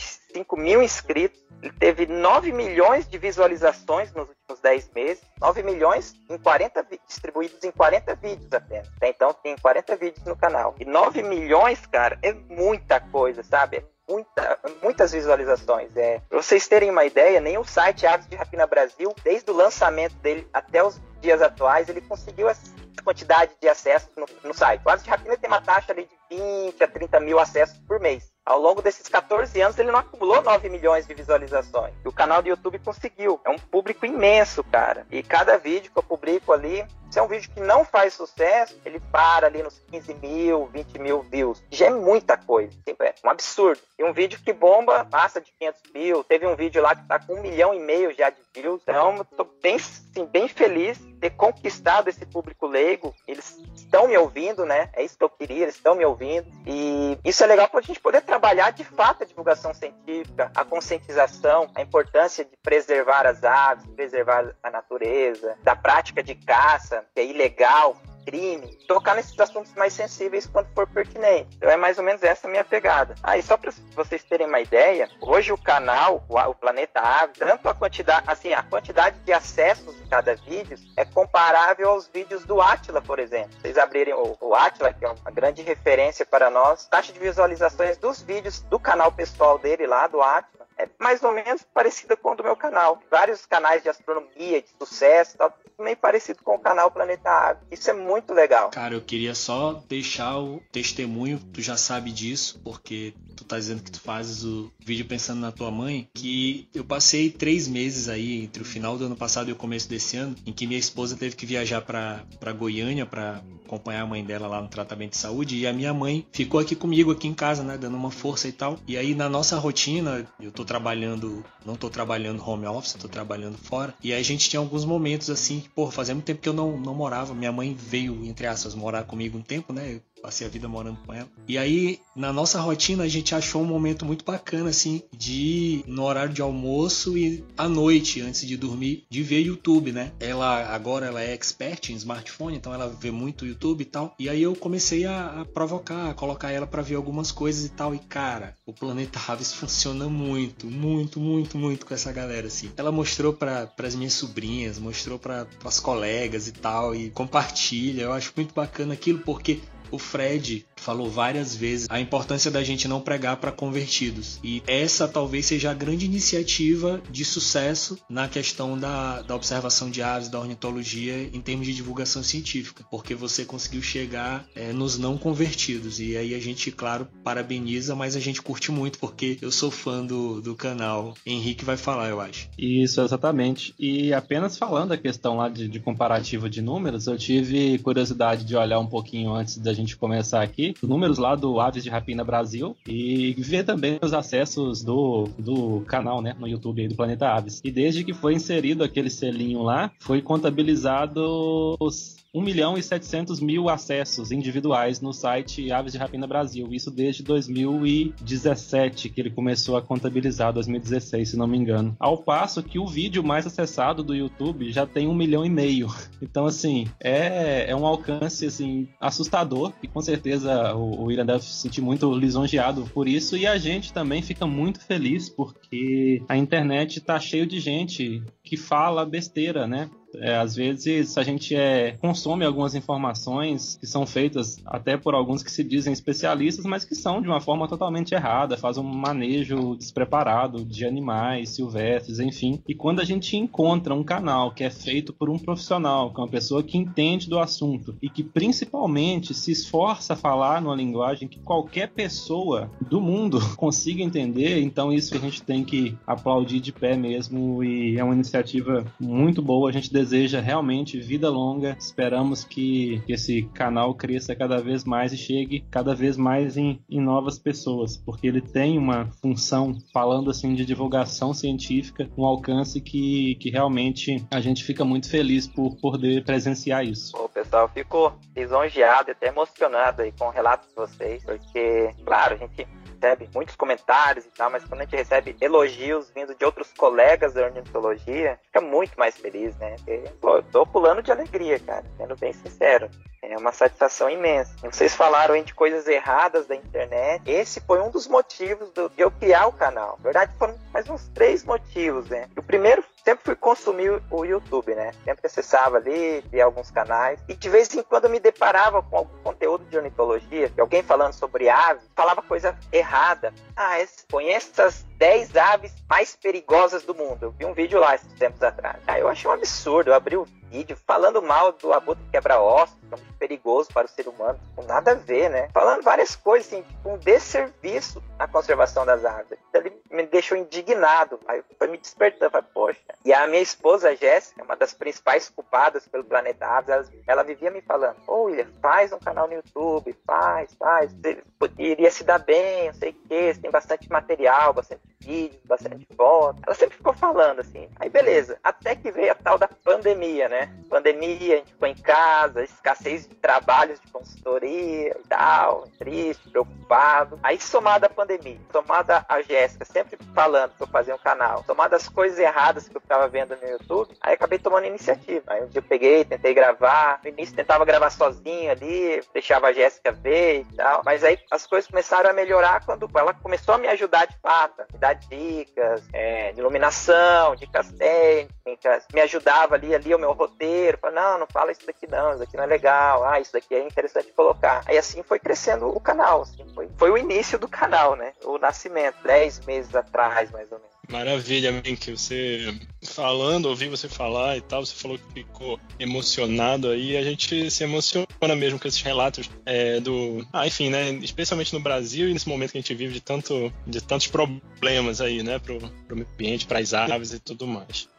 mil inscritos, ele teve 9 milhões de visualizações nos últimos 10 meses. 9 milhões em 40 distribuídos em 40 vídeos apenas. Até então tem 40 vídeos no canal. E 9 milhões, cara, é muita coisa, sabe? É muita, muitas visualizações. É, pra vocês terem uma ideia, nem o site Aves de Rapina Brasil, desde o lançamento dele até os dias atuais, ele conseguiu essa quantidade de acessos no, no site. O Aves de Rapina tem uma taxa ali de 20 a 30 mil acessos por mês. Ao longo desses 14 anos, ele não acumulou 9 milhões de visualizações. E o canal do YouTube conseguiu. É um público imenso, cara. E cada vídeo que eu publico ali, se é um vídeo que não faz sucesso, ele para ali nos 15 mil, 20 mil views. Já é muita coisa. É um absurdo. E um vídeo que bomba passa de 500 mil. Teve um vídeo lá que tá com um milhão e meio já de views. Então, tô bem, sim, bem feliz de ter conquistado esse público leigo. Eles estão me ouvindo, né? É isso que eu queria, eles estão me ouvindo. E isso é legal para a gente poder trabalhar de fato a divulgação científica, a conscientização, a importância de preservar as aves, preservar a natureza, da prática de caça, é ilegal, crime, tocar nesses assuntos mais sensíveis quando for pertinente. Então é mais ou menos essa minha pegada. Aí, ah, só para vocês terem uma ideia, hoje o canal, o, Planeta Ave, tanto a quantidade, assim, a quantidade de acessos de cada vídeo é comparável aos vídeos do Atila, por exemplo. Vocês abrirem o, o Atila, que é uma grande referência para nós, taxa de visualizações dos vídeos do canal pessoal dele lá, do Atila, é mais ou menos parecida com o do meu canal. Vários canais de astronomia, de sucesso, tal, também parecido com o canal Planeta Ave. Isso é muito legal. Cara, eu queria só deixar o testemunho, tu já sabe disso, porque tu tá dizendo que tu fazes o vídeo pensando na tua mãe, que eu passei três meses aí, entre o final do ano passado e o começo desse ano, em que minha esposa teve que viajar para Goiânia para acompanhar a mãe dela lá no tratamento de saúde, e a minha mãe ficou aqui comigo, aqui em casa, né, dando uma força e tal. E aí na nossa rotina, eu tô trabalhando, não tô trabalhando home office, tô trabalhando fora, e aí a gente tinha alguns momentos assim, pô, fazia muito tempo que eu não, não morava, minha mãe veio, entre aspas, morar comigo um tempo, né, passei a vida morando com ela. E aí, na nossa rotina, a gente achou um momento muito bacana, assim, de no horário de almoço e à noite, antes de dormir, de ver YouTube, né? Ela agora ela é expert em smartphone, então ela vê muito YouTube e tal. E aí eu comecei a, a provocar, a colocar ela para ver algumas coisas e tal. E cara, o Planeta Aves funciona muito, muito, muito, muito com essa galera, assim. Ela mostrou para as minhas sobrinhas, mostrou para as colegas e tal, e compartilha. Eu acho muito bacana aquilo porque o Fred falou várias vezes a importância da gente não pregar para convertidos. E essa talvez seja a grande iniciativa de sucesso na questão da, da observação de aves, da ornitologia, em termos de divulgação científica, porque você conseguiu chegar é, nos não convertidos. E aí a gente, claro, parabeniza, mas a gente curte muito, porque eu sou fã do, do canal. Henrique vai falar, eu acho. Isso, exatamente. E apenas falando a questão lá de, de comparativo de números, eu tive curiosidade de olhar um pouquinho antes da gente começar aqui, os números lá do Aves de Rapina Brasil e ver também os acessos do, do canal, né, no YouTube aí do Planeta Aves. E desde que foi inserido aquele selinho lá, foi contabilizado os 1 milhão e 700 mil acessos individuais no site Aves de Rapina Brasil. Isso desde 2017, que ele começou a contabilizar, 2016, se não me engano. Ao passo que o vídeo mais acessado do YouTube já tem um milhão e meio. Então, assim, é, é um alcance assim, assustador e com certeza o, o William deve se sentir muito lisonjeado por isso. E a gente também fica muito feliz porque a internet está cheio de gente que fala besteira, né? É, às vezes a gente é, consome algumas informações que são feitas até por alguns que se dizem especialistas, mas que são de uma forma totalmente errada, faz um manejo despreparado de animais silvestres, enfim. E quando a gente encontra um canal que é feito por um profissional, que é uma pessoa que entende do assunto e que principalmente se esforça a falar numa linguagem que qualquer pessoa do mundo consiga entender, então isso a gente tem que aplaudir de pé mesmo e é uma iniciativa muito boa. A gente deseja realmente vida longa. Esperamos que, que esse canal cresça cada vez mais e chegue cada vez mais em, em novas pessoas, porque ele tem uma função, falando assim, de divulgação científica, um alcance que, que realmente a gente fica muito feliz por poder presenciar isso. O pessoal ficou lisonjeado e até emocionado aí com o relato de vocês, porque, claro, a gente recebe muitos comentários e tal, mas quando a gente recebe elogios vindo de outros colegas da ornitologia, fica muito mais feliz, né? Eu tô pulando de alegria, cara, sendo bem sincero. É uma satisfação imensa. Vocês falaram de coisas erradas da internet. Esse foi um dos motivos do, de eu criar o canal. Na verdade, foram mais uns três motivos, né? O primeiro sempre fui consumir o YouTube, né? Sempre acessava ali, via alguns canais. E de vez em quando eu me deparava com algum conteúdo de ornitologia, alguém falando sobre aves, falava coisa errada. Ah, conheço essas 10 aves mais perigosas do mundo. Eu vi um vídeo lá esses tempos atrás. Ah, eu achei um absurdo. Eu abri o vídeo falando mal do abutre quebra-ossos, que é muito perigoso para o ser humano, com nada a ver, né? Falando várias coisas, assim, tipo, um desserviço na conservação das aves. Então, ele me deixou indignado, aí foi me despertando, falei, poxa. E a minha esposa, Jéssica, uma das principais culpadas pelo Planeta Aves, ela, ela vivia me falando, ô William, faz um canal no YouTube, faz, faz, você iria se dar bem, não sei o que, você tem bastante material, bastante vídeos, bastante foto. Ela sempre ficou falando assim. Aí beleza, até que veio a tal da pandemia, né? Pandemia, a gente ficou em casa, escassez de trabalhos de consultoria e tal, triste, preocupado. Aí somada a pandemia, somada a Jéssica sempre falando que eu fazia um canal, somada as coisas erradas que eu ficava vendo no YouTube, aí acabei tomando iniciativa. Aí um dia eu peguei, tentei gravar, no início tentava gravar sozinho ali, deixava a Jéssica ver e tal, mas aí as coisas começaram a melhorar quando ela começou a me ajudar de fato, me dar dicas é, de iluminação, dicas técnicas, me ajudava ali, ali o meu roteiro, falava, não, não fala isso daqui não, isso daqui não é legal, ah, isso daqui é interessante colocar. Aí assim foi crescendo o canal, assim, foi, foi o início do canal, né? O nascimento, dez meses atrás, mais ou menos. Maravilha, Mink. Você falando, ouvi você falar e tal, você falou que ficou emocionado aí. A gente se emociona mesmo com esses relatos é, do. Ah, enfim, né? Especialmente no Brasil e nesse momento que a gente vive de, tanto, de tantos problemas aí, né? Pro, pro meio ambiente, para as aves e tudo mais.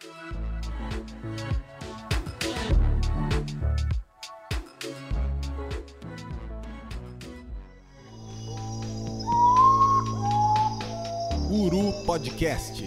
Uru Podcast.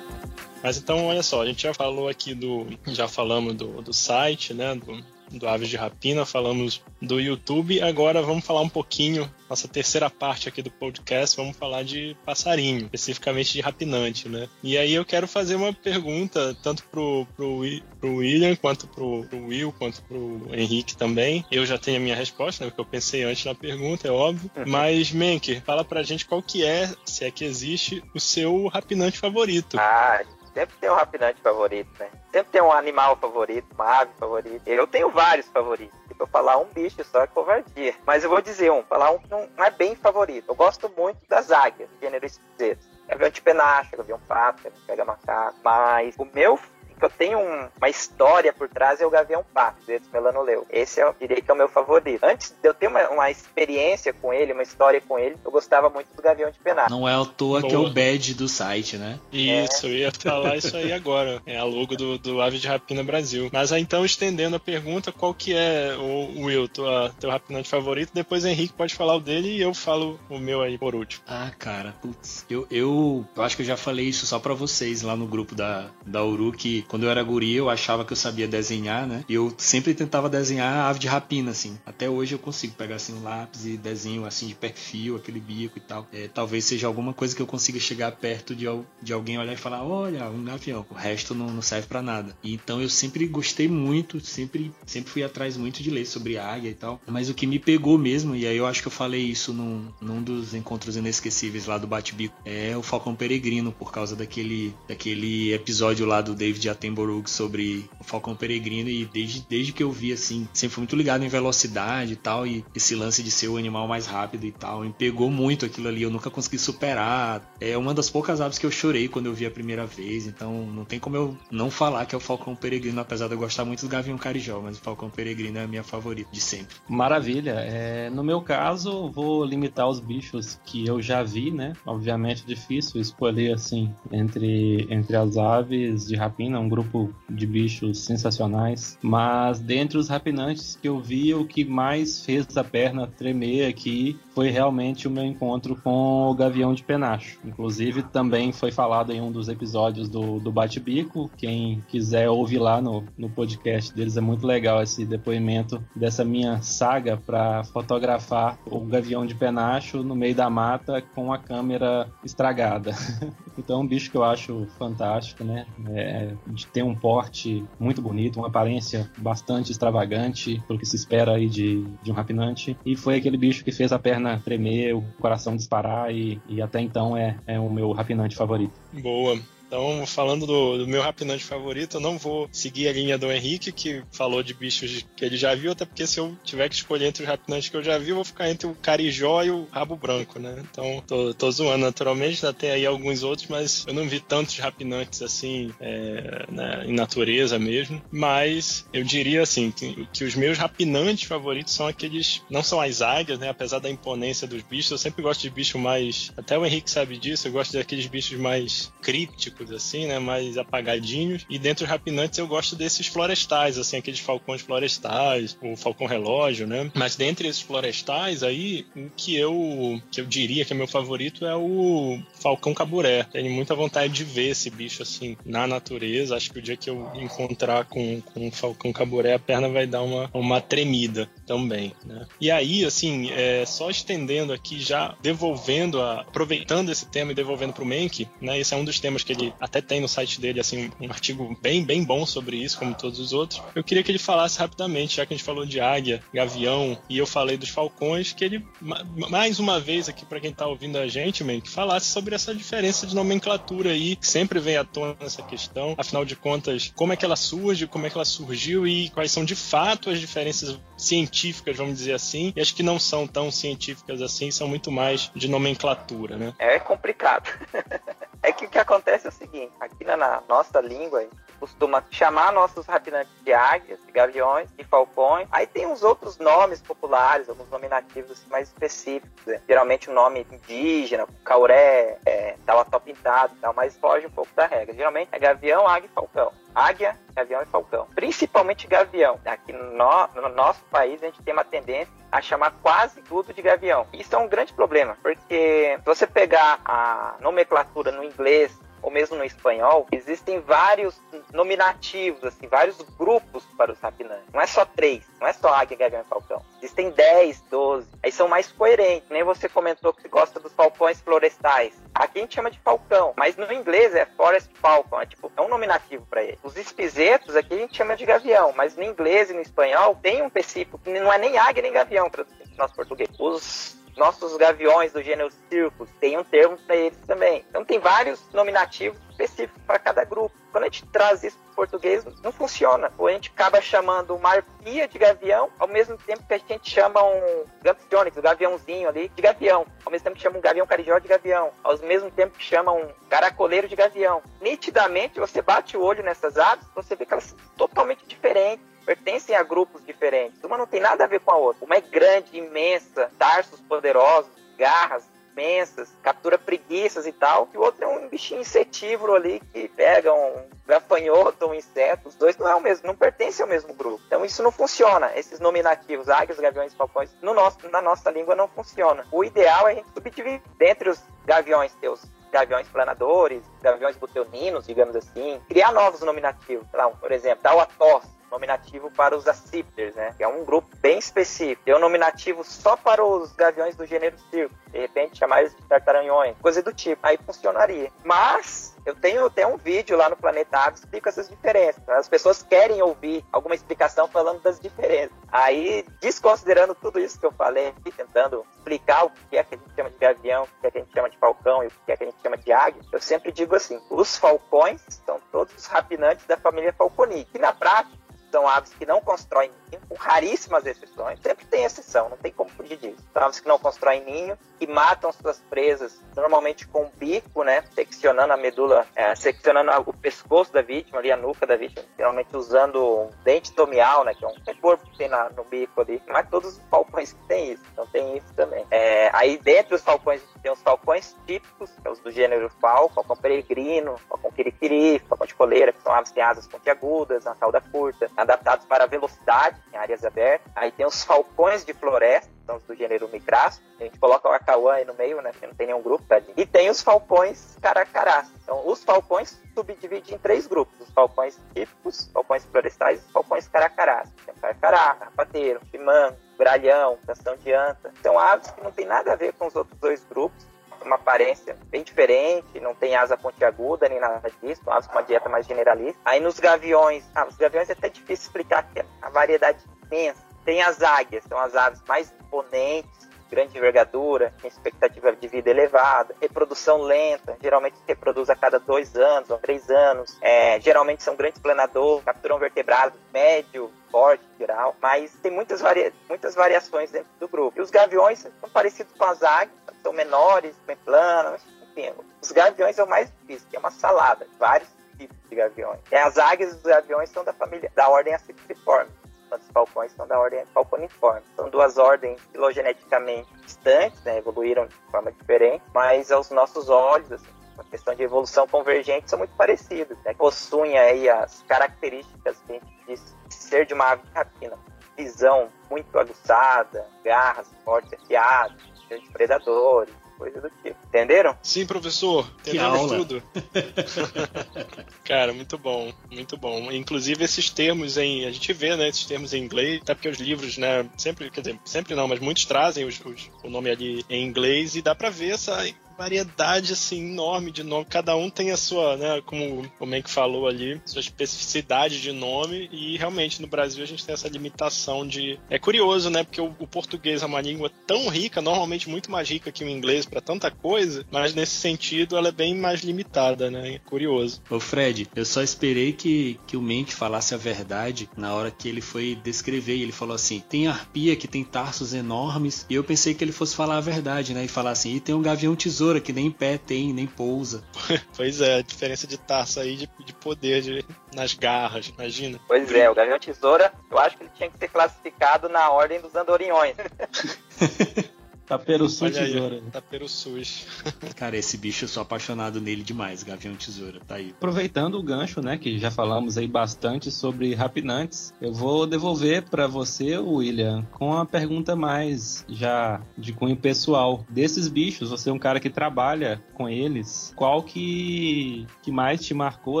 Mas então, olha só, a gente já falou aqui do. Já falamos do, do site, né? Do, do Aves de Rapina, falamos do YouTube. Agora vamos falar um pouquinho, nossa terceira parte aqui do podcast, vamos falar de passarinho, especificamente de rapinante, né? E aí eu quero fazer uma pergunta, tanto pro, pro, pro William, quanto pro, pro Will, quanto pro Henrique também. Eu já tenho a minha resposta, né? Porque eu pensei antes na pergunta, é óbvio. Uhum. Mas, Menker, fala pra gente qual que é, se é que existe, o seu rapinante favorito. Ah, sempre tem um rapinante favorito, né? Sempre tem um animal favorito, uma ave favorita. Eu tenho vários favoritos. Se eu falar um bicho só é covardia. Mas eu vou dizer um, falar um que não é bem favorito. Eu gosto muito das águias, gênero espetos. Gavião de penacho, gavião pato, pega macaco. Mas o meu que eu tenho um, uma história por trás é o Gavião Pato, do Melanoleu. Esse eu diria que é o meu favorito. Antes de eu ter uma, uma, experiência com ele, uma história com ele, eu gostava muito do Gavião de Penacho. Não é à toa Boa. que é o badge do site, né? Isso, é. eu ia falar isso aí agora. É a logo do, do Ave de Rapina Brasil. Mas aí então, estendendo a pergunta, qual que é, o Will, tua, teu rapinante favorito? Depois o Henrique pode falar o dele e eu falo o meu aí por último. Ah, cara, putz. Eu, eu, eu acho que eu já falei isso só para vocês lá no grupo da, da Uru, que quando eu era guri, eu achava que eu sabia desenhar, né? E eu sempre tentava desenhar a ave de rapina, assim. Até hoje eu consigo pegar assim um lápis e desenho assim de perfil, aquele bico e tal. É, talvez seja alguma coisa que eu consiga chegar perto de, de alguém olhar e falar, olha, um gavião. O resto não, não serve para nada. E, então eu sempre gostei muito, sempre, sempre fui atrás muito de ler sobre águia e tal. Mas o que me pegou mesmo, e aí eu acho que eu falei isso num, num dos encontros inesquecíveis lá do Bate-Bico, é o Falcão Peregrino, por causa daquele, daquele episódio lá do David Attenborough sobre o Falcão Peregrino e desde, desde que eu vi, assim, sempre fui muito ligado em velocidade e tal, e esse lance de ser o animal mais rápido e tal, me pegou muito aquilo ali, eu nunca consegui superar. É uma das poucas aves que eu chorei quando eu vi a primeira vez, então não tem como eu não falar que é o Falcão Peregrino, apesar de eu gostar muito do Gavião Carijó, mas o Falcão Peregrino é a minha favorita de sempre. Maravilha. É, no meu caso, vou limitar os bichos que eu já vi, né? Obviamente difícil escolher assim entre, entre as aves de rapina, um grupo de bichos sensacionais, mas dentre os rapinantes que eu vi, o que mais fez a perna tremer aqui foi realmente o meu encontro com o Gavião de Penacho. Inclusive, também foi falado em um dos episódios do, do Bate-Bico. Quem quiser ouvir lá no, no podcast deles, é muito legal esse depoimento dessa minha saga para fotografar o Gavião de Penacho no meio da mata com a câmera estragada. então, um bicho que eu acho fantástico, né? É, de ter um porte muito bonito, uma aparência bastante extravagante, pelo que se espera aí de, de um rapinante. E foi aquele bicho que fez a perna tremer, o coração disparar e, e até então é, é o meu rapinante favorito. Boa. Então, falando do, do, meu rapinante favorito, eu não vou seguir a linha do Henrique, que falou de bichos que ele já viu, até porque se eu tiver que escolher entre os rapinantes que eu já vi, eu vou ficar entre o carijó e o rabo branco, né? Então, tô, tô zoando naturalmente, tem aí alguns outros, mas eu não vi tantos rapinantes assim, é, né, em natureza mesmo. Mas eu diria assim, que, que, os meus rapinantes favoritos são aqueles, não são as águias, né? Apesar da imponência dos bichos, eu sempre gosto de bicho mais. Até o Henrique sabe disso, eu gosto daqueles bichos mais crípticos assim, né? Mais apagadinhos. E dentre os rapinantes eu gosto desses florestais, assim, aqueles falcões florestais, o falcão relógio, né? Mas dentre esses florestais aí, o que eu, que eu diria que é meu favorito é o falcão caburé. Tenho muita vontade de ver esse bicho, assim, na natureza. Acho que o dia que eu encontrar com, com o falcão caburé, a perna vai dar uma, uma tremida também, né? E aí, assim, é, só estendendo aqui, já devolvendo, a, aproveitando esse tema e devolvendo para o Menck, né? Esse é um dos temas que ele até tem no site dele, assim, um artigo bem, bem bom sobre isso, como todos os outros. Eu queria que ele falasse rapidamente, já que a gente falou de águia, gavião, e eu falei dos falcões, que ele, mais uma vez aqui para quem está ouvindo a gente, Menck, falasse sobre essa diferença de nomenclatura aí, que sempre vem à tona essa questão. Afinal de contas, como é que ela surge, como é que ela surgiu e quais são de fato as diferenças científicas, vamos dizer assim, e as que não são tão científicas assim, são muito mais de nomenclatura, né? É complicado. é que o que acontece é o seguinte, aqui na nossa língua, costuma chamar nossos rapinantes de águias, de gaviões, de falcões. Aí tem uns outros nomes populares, alguns nominativos mais específicos. Né? Geralmente o um nome indígena, cauré, é, talató pintado, tal, mas foge um pouco da regra. Geralmente é gavião, águia e falcão. Águia, gavião e falcão. Principalmente gavião. Aqui no, no, nosso país a gente tem uma tendência a chamar quase tudo de gavião. Isso é um grande problema, porque se você pegar a nomenclatura no inglês ou mesmo no espanhol, existem vários nominativos, assim, vários grupos para os rapinantes. Não é só três, não é só águia, gavião e falcão. Existem 10, 12. Aí são mais coerentes. Nem você comentou que gosta dos falcões florestais. Aqui a gente chama de falcão, mas no inglês é forest falcon, é tipo, é um nominativo para ele. Os espisetos aqui a gente chama de gavião, mas no inglês e no espanhol tem um específico que não é nem águia nem gavião para nosso português. Os nossos gaviões do gênero Circus tem um termo para eles também. Então tem vários nominativos específicos para cada grupo. Quando a gente traz isso para português, não funciona. Ou a gente acaba chamando uma arpia de gavião, ao mesmo tempo que a gente chama um Gampionix, um gaviãozinho ali, de gavião. Ao mesmo tempo que chama um gavião carijó de gavião. Ao mesmo tempo que chama um caracoleiro de gavião. Nitidamente, você bate o olho nessas aves, você vê que elas são totalmente diferentes pertencem a grupos diferentes. Uma não tem nada a ver com a outra. Uma é grande, imensa, tarsos poderosos, garras imensas, captura preguiças e tal. E o outro é um bichinho insetívoro ali que pega um gafanhoto, um inseto. Os dois não é o mesmo, não pertencem ao mesmo grupo. Então isso não funciona. Esses nominativos, águias, gaviões, falcões, no nosso, na nossa língua não funciona. O ideal é a gente subdividir dentre os gaviões ter os gaviões planadores, gaviões buteoninos, digamos assim, criar novos nominativos. Por exemplo, dar o atos, nominativo para os acípters, né? Que é um grupo bem específico. Tem um nominativo só para os gaviões do gênero circo. De repente, chamar eles de tartaranhões, coisa do tipo. Aí funcionaria. Mas eu tenho até um vídeo lá no Planeta Ave que explica essas diferenças. As pessoas querem ouvir alguma explicação falando das diferenças. Aí, desconsiderando tudo isso que eu falei, tentando explicar o que é que a gente chama de gavião, o que é que a gente chama de falcão e o que é que a gente chama de águia, eu sempre digo assim: os falcões são todos os rapinantes da família Falconi, que na prática são aves que não constroem ninho, com raríssimas exceções. Sempre tem exceção, não tem como fugir disso. São aves que não constroem ninho, que matam suas presas, normalmente com o bico, né? Seccionando a medula, é, seccionando o pescoço da vítima, ali a nuca da vítima, geralmente usando um dente tomial, né? Que é um corpo que tem na, no bico ali. Mas todos os falcões que tem isso, então tem isso também. É, aí dentro dos falcões tem os falcões típicos, que é os do gênero falco, falcão peregrino, falcão quiriquiri, falcão de coleira, que são aves que têm asas pontiagudas, na cauda curta, adaptados para velocidade em áreas abertas. Aí tem os falcões de floresta, os do gênero micraço. A gente coloca o acauã aí no meio, né? Porque não tem nenhum grupo, tadinho. E tem os falcões caracarás. Então, os falcões subdividem em três grupos: os falcões típicos, falcões florestais e falcões caracarás. Tem caracará, rapateiro, chimango, gralhão, canção de anta. São aves que não tem nada a ver com os outros dois grupos uma aparência bem diferente, não tem asa pontiaguda nem nada disso, aves com uma dieta mais generalista. Aí nos gaviões, ah, os gaviões é até difícil explicar que a variedade imensa. Tem as águias, são as aves mais imponentes, grande envergadura, tem expectativa de vida elevada, reprodução lenta, geralmente se reproduz a cada dois anos ou três anos, é, geralmente são grandes planadores, capturam vertebrados médio, forte geral, mas tem muitas, varia muitas variações dentro do grupo. E os gaviões são parecidos com as águias, são menores, bem planas, enfim. Os gaviões é o mais difícil, é uma salada, vários tipos de gaviões. As águias e os gaviões são da família, da ordem acidiforme. Os falcões são da ordem falconiforme. São duas ordens filogeneticamente distantes, né, evoluíram de forma diferente, mas aos nossos olhos, assim, a questão de evolução convergente são muito parecidos, né? Possuem aí as características que a gente diz ser de uma ave rapina. Visão muito aguçada, garras fortes, afiadas, de predadores, coisa do tipo. Entenderam? Sim, professor. Entendemos tudo. Cara, muito bom, muito bom. Inclusive esses termos em. A gente vê, né, esses termos em inglês, até porque os livros, né, sempre, quer dizer, sempre não, mas muitos trazem os, os, o nome ali em inglês e dá pra ver essa variedade assim enorme de nome. Cada um tem a sua, né, como o Mank falou ali, sua especificidade de nome e realmente no Brasil a gente tem essa limitação de é curioso, né, porque o, o português é uma língua tão rica, normalmente muito mais rica que o inglês para tanta coisa, mas nesse sentido ela é bem mais limitada, né? É curioso. Ô Fred, eu só esperei que, que o Mank falasse a verdade na hora que ele foi descrever. Ele falou assim: tem arpia que tem tarsos enormes. E eu pensei que ele fosse falar a verdade, né? E falar assim: e tem um gavião tesouro tesoura que nem pé tem, nem pousa. pois é, a diferença de taça aí de, de poder de, nas garras, imagina. Pois é, o gavião tesoura, eu acho que ele tinha que ser classificado na ordem dos andoriões. Taperuçu tesoura. Taperuçus. Cara, esse bicho eu sou apaixonado nele demais, Gavião Tesoura, tá aí. Aproveitando o gancho, né, que já falamos aí bastante sobre rapinantes, eu vou devolver para você, William, com a pergunta mais já de cunho pessoal. Desses bichos, você é um cara que trabalha com eles, qual que, que mais te marcou,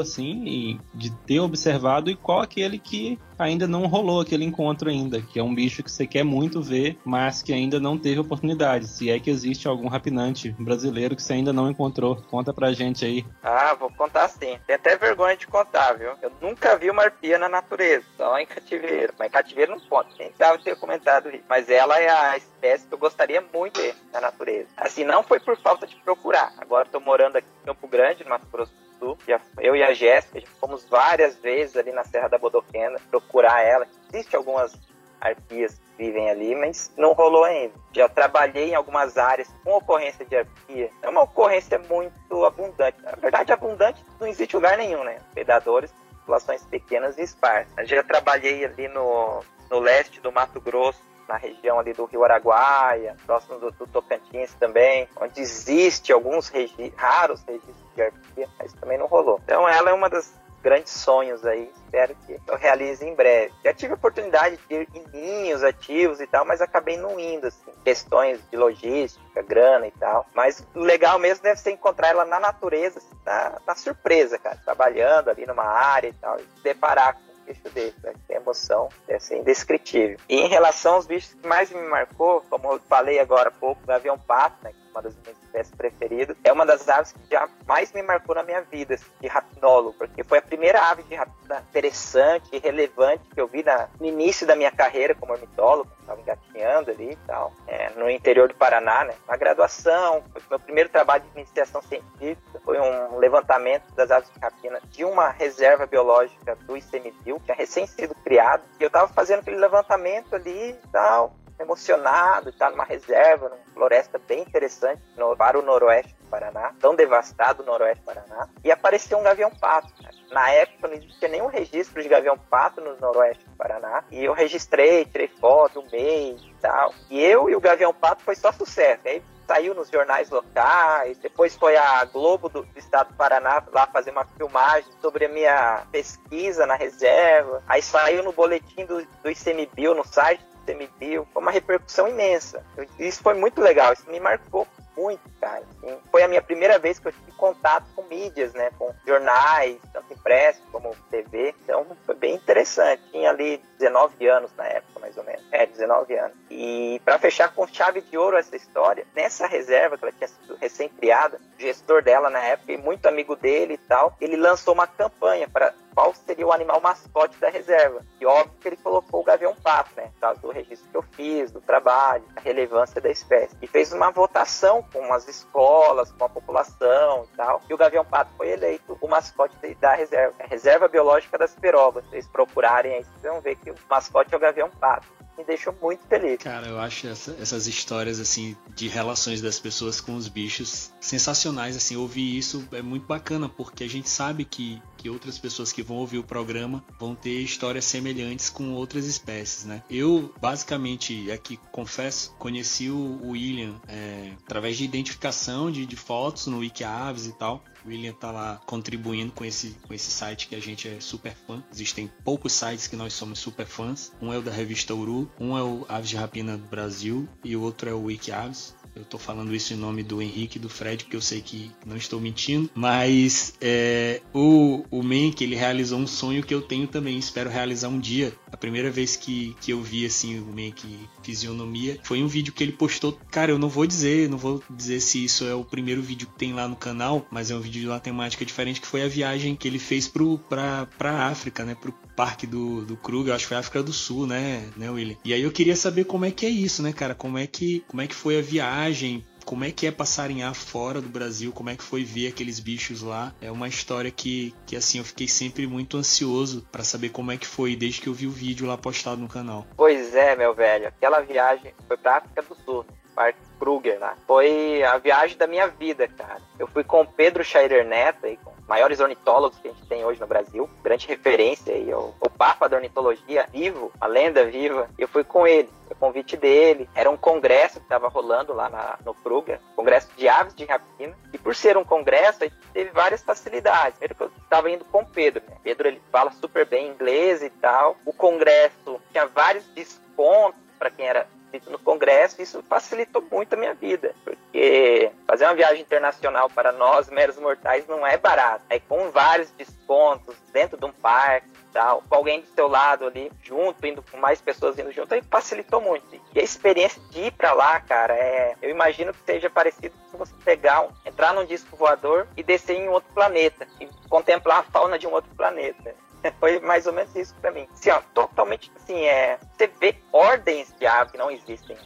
assim, de ter observado e qual aquele que ainda não rolou aquele encontro ainda, que é um bicho que você quer muito ver, mas que ainda não teve oportunidade. Se é que existe algum rapinante brasileiro que você ainda não encontrou, conta pra gente aí. Ah, vou contar sim. Tem até vergonha de contar, viu? Eu nunca vi uma arpia na natureza, só em cativeiro. Mas em cativeiro não conta. Quem sabe ter comentado isso. Mas ela é a espécie que eu gostaria muito de ver na natureza. Assim, não foi por falta de procurar. Agora tô morando aqui em Campo Grande, no Mato Grosso Sul. Eu e a Jéssica, fomos várias vezes ali na Serra da Bodoquena procurar ela. Existe algumas arpias que vivem ali, mas não rolou ainda. Já trabalhei em algumas áreas com ocorrência de arpia. É uma ocorrência muito abundante. Na verdade, abundante não existe lugar nenhum, né? Predadores, populações pequenas e esparsas. Já trabalhei ali no, no leste do Mato Grosso, na região ali do Rio Araguaia, próximo do, do Tocantins também, onde existe alguns regi raros registros de arpia, mas também não rolou. Então ela é uma das grandes sonhos aí, espero que eu realize em breve. Já tive a oportunidade de ir em ninhos ativos e tal, mas acabei não indo, assim, questões de logística, grana e tal. Mas o legal mesmo deve ser encontrar ela na natureza, assim, na, na surpresa, cara, trabalhando ali numa área e tal, e se deparar com bicho desse, né? Emoção, é assim, indescritível. E em relação aos bichos que mais me marcou, como eu falei agora há pouco, o gavião pato, né? É uma das minhas espécies preferidas, é uma das aves que já mais me marcou na minha vida, assim, de rapinólogo, porque foi a primeira ave de rapina interessante e relevante que eu vi na, no início da minha carreira como ornitólogo, estava ali e tal, é, no interior do Paraná, né? Na graduação, foi meu primeiro trabalho de iniciação científica, foi um levantamento das aves de rapina de uma reserva biológica do ICMBio, que tinha recém sido criado, e eu estava fazendo aquele levantamento ali e tal, emocionado, está numa reserva, numa floresta bem interessante no, para o noroeste do Paraná, tão devastado o noroeste do Paraná, e apareceu um gavião-pato. Na época não existia nenhum registro de gavião-pato no noroeste do Paraná, e eu registrei, tirei foto, mês e tal. E eu e o gavião-pato foi só sucesso. Aí saiu nos jornais locais, depois foi a Globo do, do, Estado do Paraná lá fazer uma filmagem sobre a minha pesquisa na reserva, aí saiu no boletim do, do ICMBio, no site ICMBio, foi uma repercussão imensa. Isso foi muito legal, isso me marcou muito, cara. Assim, foi a minha primeira vez que eu tive contato com mídias, né? Com jornais, tanto impressos como TV. Então foi bem interessante. Tinha ali 19 anos na época, mais ou menos. É, 19 anos. E para fechar com chave de ouro essa história, nessa reserva que ela tinha sido recém-criada, o gestor dela na época, e muito amigo dele e tal, ele lançou uma campanha para qual seria o animal mascote da reserva. E óbvio que ele colocou o gavião pato, né? Por causa do registro que eu fiz, do trabalho, da relevância da espécie. E fez uma votação com as escolas, com a população e tal. E o gavião pato foi eleito o mascote da reserva. A reserva biológica das perobas. Se vocês procurarem aí, vocês vão ver que o mascote é o gavião pato. Me deixou muito feliz. Cara, eu acho essa, essas histórias assim de relações das pessoas com os bichos sensacionais. Assim, ouvir isso é muito bacana porque a gente sabe que, que outras pessoas que vão ouvir o programa vão ter histórias semelhantes com outras espécies, né? Eu basicamente aqui confesso conheci o William é, através de identificação de, de fotos no WikiAves e tal. William tá lá contribuindo com esse, com esse site que a gente é super fã. Existem poucos sites que nós somos super fãs. Um é o da revista Uru, um é o Aves de Rapina do Brasil e o outro é o WikiAves. Eu tô falando isso em nome do Henrique e do Fred, porque eu sei que não estou mentindo. Mas é, o, o Mank, ele realizou um sonho que eu tenho também. Espero realizar um dia. A primeira vez que, que eu vi, assim, o Mank fisionomia, foi um vídeo que ele postou. Cara, eu não vou dizer, não vou dizer se isso é o primeiro vídeo que tem lá no canal, mas é um vídeo de uma temática diferente, que foi a viagem que ele fez pro, pra, pra África, né? Pro parque do, do Kruger, acho que foi África do Sul, né, né, William? E aí eu queria saber como é que é isso, né, cara? Como é que, como é que foi a viagem? Como é que é passarinhar fora do Brasil, como é que foi ver aqueles bichos lá. É uma história que, que assim, eu fiquei sempre muito ansioso para saber como é que foi desde que eu vi o vídeo lá postado no canal. Pois é, meu velho, aquela viagem foi pra África do Sul, Parque Kruger lá. Foi a viagem da minha vida, cara. Eu fui com o Pedro Scheider Neto, aí, com os maiores ornitólogos que a gente tem hoje no Brasil, grande referência aí, o, o Papa da Ornitologia vivo, a lenda viva. Eu fui com ele o convite dele. Era um congresso que estava rolando lá na, no Kruger, congresso de aves de rapina. E por ser um congresso, a gente teve várias facilidades. Primeiro que eu estava indo com o Pedro. Né? Pedro ele fala super bem inglês e tal. O congresso tinha vários descontos para quem era no congresso, isso facilitou muito a minha vida, porque fazer uma viagem internacional para nós, meros mortais, não é barato. É com vários descontos dentro de um parque, tal, com alguém do seu lado ali, junto, indo com mais pessoas indo junto, aí facilitou muito. E a experiência de ir para lá, cara, é, eu imagino que seja parecido com você pegar, um, entrar num disco voador e descer em outro planeta e contemplar a fauna de um outro planeta. Foi mais ou menos isso para mim. Assim, ó, totalmente assim, é, você vê ordens de aves que não existem.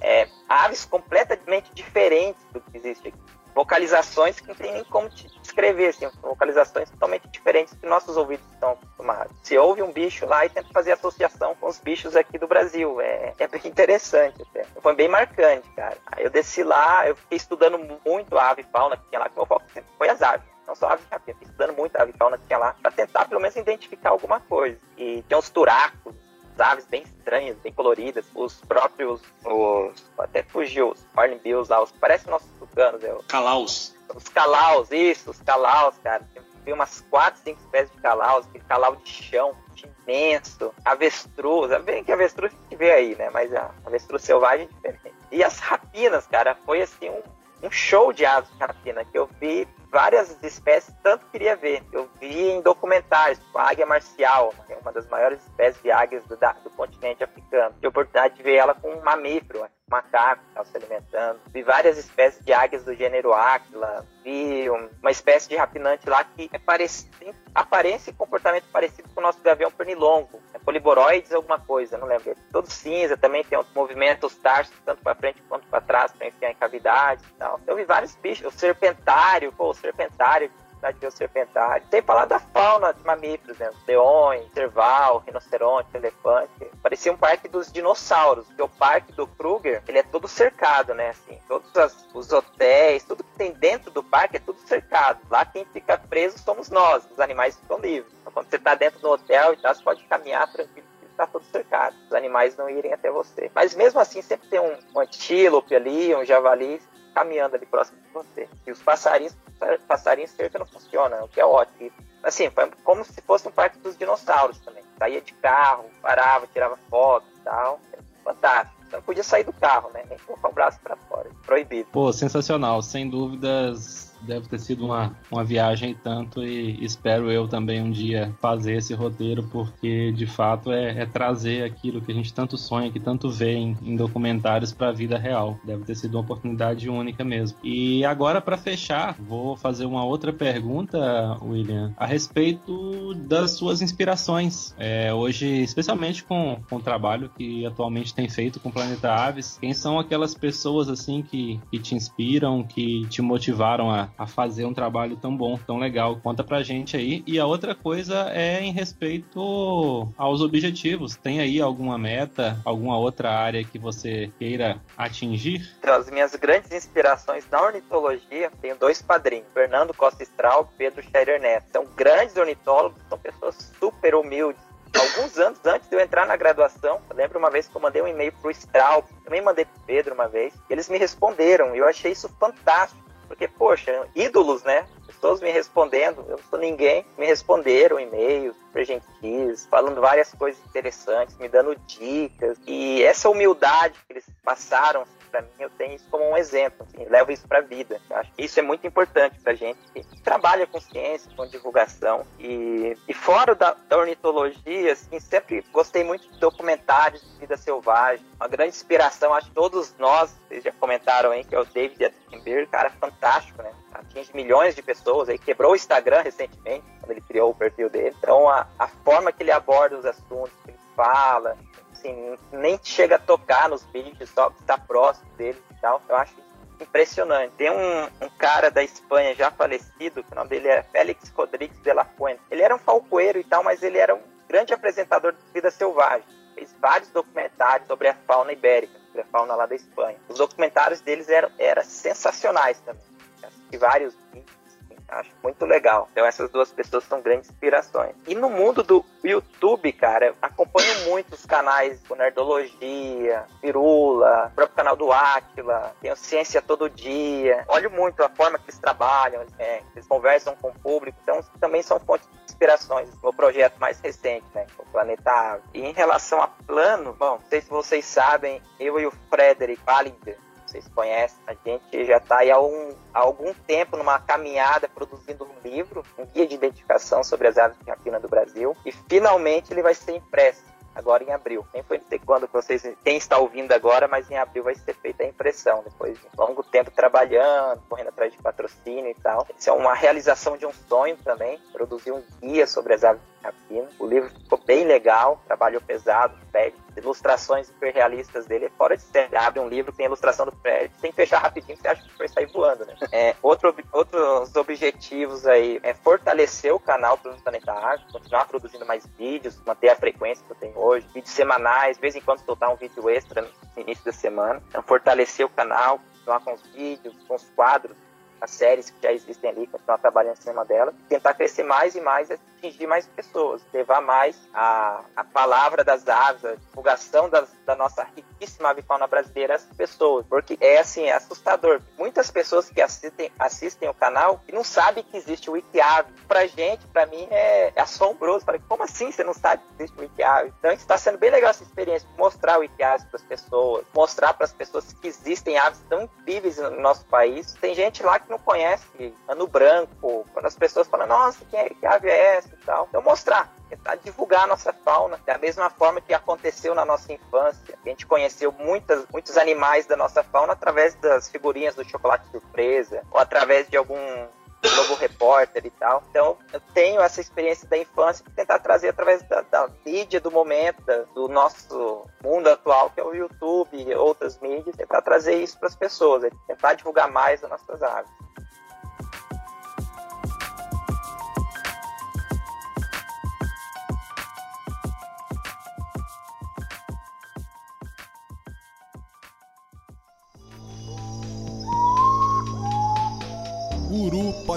É, aves completamente diferentes do que existe aqui vocalizações que não tem nem como te descrever, assim, vocalizações totalmente diferentes que nossos ouvidos estão acostumados. Você ouve um bicho lá e tenta fazer associação com os bichos aqui do Brasil. É, é bem interessante até. Foi bem marcante, cara. Aí eu desci lá, eu fiquei estudando muito a ave e fauna que lá, que meu foco foi as aves. Não só aves estudando muito a ave e fauna que tinha lá, para tentar pelo menos identificar alguma coisa. E tinha uns turacos, aves bem estranhas, bem coloridas, os próprios, os, até fugiu, os hornbills lá, os, parece nossos tucanos. É, calaus. Os calaus, isso, os calaus, cara. Tem umas quatro, cinco espécies de calaus, aquele calau de chão, imenso, avestruz, é bem que avestruz a gente vê aí, né, mas a avestruz selvagem é diferente. E as rapinas, cara, foi assim um, um show de aves de rapina que eu vi várias espécies, tanto queria ver. Eu vi em documentários, tipo a águia marcial, que é uma das maiores espécies de águias do, do continente africano. Tive a oportunidade de ver ela com um mamífero, macaco que estava se alimentando. Vi várias espécies de águias do gênero Áquila. Vi uma espécie de rapinante lá que é parecido, tem aparência e comportamento parecido com o nosso gavião pernilongo. É poliboroides alguma coisa, não lembro. Todo cinza, também tem movimentos tarsos, tanto para frente quanto para trás, para enfiar em cavidades e tal. Eu vi vários bichos. O serpentário, pô, o serpentário de serpentário. Sem falar da fauna de mamíferos, né? Leões, cerval, rinoceronte, elefante. Parecia um parque dos dinossauros, porque o parque do Kruger, ele é todo cercado, né? Assim, todos as, os hotéis, tudo que tem dentro do parque é tudo cercado. Lá quem fica preso somos nós, os animais ficam livres. Então, quando você está dentro do hotel e tal, você pode caminhar tranquilo está todo cercado, os animais não irem até você. Mas mesmo assim, sempre tem um, um antílope ali, um javali caminhando ali próximo de você. E os passarinhos passarinho cerca não funciona, o que é ótimo. Assim, foi como se fosse um parque dos dinossauros também. Saía de carro, parava, tirava foto e tal. É fantástico. Você não podia sair do carro, né? Nem colocar o braço para fora. Proibido. Pô, sensacional. Sem dúvidas, deve ter sido uma, uma viagem tanto e espero eu também um dia fazer esse roteiro porque de fato é, é trazer aquilo que a gente tanto sonha, que tanto vê em, em documentários para a vida real. Deve ter sido uma oportunidade única mesmo. E agora para fechar, vou fazer uma outra pergunta, William, a respeito das suas inspirações. É, hoje, especialmente com, com o trabalho que atualmente tem feito com o Planeta Aves, quem são aquelas pessoas assim que, que te inspiram, que te motivaram a a fazer um trabalho tão bom, tão legal. Conta pra gente aí. E a outra coisa é em respeito aos objetivos. Tem aí alguma meta, alguma outra área que você queira atingir? Então, as minhas grandes inspirações na ornitologia, tenho dois padrinhos, Fernando Costa Straub e Pedro Scheider Neto. São grandes ornitólogos, são pessoas super humildes, alguns anos antes de eu entrar na graduação, eu lembro uma vez que eu mandei um e-mail pro Straub, também mandei pro Pedro uma vez, e eles me responderam, e eu achei isso fantástico, porque, poxa, ídolos, né? Pessoas me respondendo, eu não sou ninguém, me responderam e-mails, super gentis, falando várias coisas interessantes, me dando dicas, e essa humildade que eles passaram para mim, eu tenho isso como um exemplo, assim, levo isso para a vida. Eu acho que isso é muito importante para gente que trabalha com ciência, com divulgação. E, e fora da, da ornitologia, assim, sempre gostei muito de documentários de vida selvagem. Uma grande inspiração, acho que todos nós, vocês já comentaram aí, que é o David Attenborough, cara fantástico, né? Atinge milhões de pessoas, aí quebrou o Instagram recentemente, quando ele criou o perfil dele. Então, a, a forma que ele aborda os assuntos, que ele fala, assim, nem chega a tocar nos vídeos, só está próximo dele e tal. Eu acho impressionante. Tem um, um, cara da Espanha já falecido, o nome dele é Félix Rodrigues de la Fuente. Ele era um falcoeiro e tal, mas ele era um grande apresentador de vida selvagem. Fez vários documentários sobre a fauna ibérica, sobre a fauna lá da Espanha. Os documentários deles eram, eram sensacionais também. Assisti vários Acho muito legal. Então essas duas pessoas são grandes inspirações. E no mundo do YouTube, cara, acompanho muito os canais com Nerdologia, Pirula, o próprio canal do Aquila, tenho Ciência Todo Dia. Olho muito a forma que eles trabalham, é, eles conversam com o público. Então também são fontes de inspirações. Meu projeto mais recente, né, o Planeta. E em relação a plano, bom, não sei se vocês sabem, eu e o Frederick Ballinger, vocês conhecem, a gente já está há, um, há algum tempo numa caminhada produzindo um livro, um guia de identificação sobre as aves de rapina do Brasil, e finalmente ele vai ser impresso agora em abril. Nem foi sei quando vocês, quem está ouvindo agora, mas em abril vai ser feita a impressão, depois de longo tempo trabalhando, correndo atrás de patrocínio e tal. Isso é uma realização de um sonho também, produzir um guia sobre as aves de rapina. O livro ficou bem legal, trabalho pesado, pede ilustrações super realistas dele, é fora de série. Abre um livro, tem ilustração do Fred, tem que fechar rapidinho, você acha que vai sair voando, né? É, outro, outros objetivos aí é fortalecer o canal do Planeta Arte, continuar produzindo mais vídeos, manter a frequência que eu tenho hoje, vídeos semanais, de vez em quando soltar um vídeo extra no início da semana. Então, fortalecer o canal, continuar com os vídeos, com os quadros, as séries que já existem ali, continuar trabalhando em cima delas, tentar crescer mais e mais atingir mais pessoas, levar mais a, a palavra das aves, a divulgação das, da nossa riquíssima avifauna brasileira às pessoas, porque é assim, é assustador. Muitas pessoas que assistem, assistem o canal e não sabem que existe o Wikiave. Pra gente, pra mim, é, é assombroso. Falei, como assim você não sabe que existe o Wikiave? Então está sendo bem legal essa experiência, mostrar o Wikiave para as pessoas, mostrar para as pessoas que existem aves tão incríveis no nosso país. Tem gente lá que não conhece ano branco, quando as pessoas falam, nossa, que ave é essa tal. Então mostrar, tentar divulgar a nossa fauna, da mesma forma que aconteceu na nossa infância. A gente conheceu muitas, muitos animais da nossa fauna através das figurinhas do chocolate surpresa, ou através de algum Globo Repórter e tal. Então, eu tenho essa experiência da infância que tentar trazer através da, da mídia do momento, do nosso mundo atual, que é o YouTube e outras mídias, tentar trazer isso para as pessoas, tentar divulgar mais as nossas aves.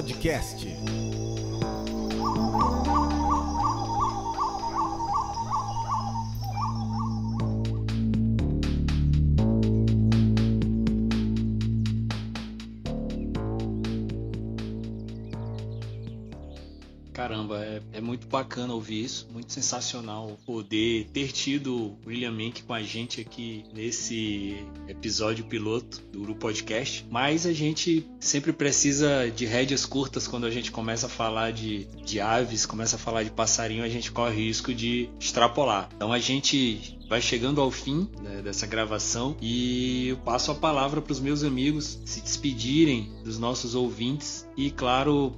Podcast. Bacana ouvir isso, muito sensacional poder ter tido o William Mink com a gente aqui nesse episódio piloto do Uru Podcast. Mas a gente sempre precisa de rédeas curtas quando a gente começa a falar de, de aves, começa a falar de passarinho, a gente corre risco de extrapolar. Então a gente vai chegando ao fim né, dessa gravação e eu passo a palavra para os meus amigos se despedirem dos nossos ouvintes e, claro,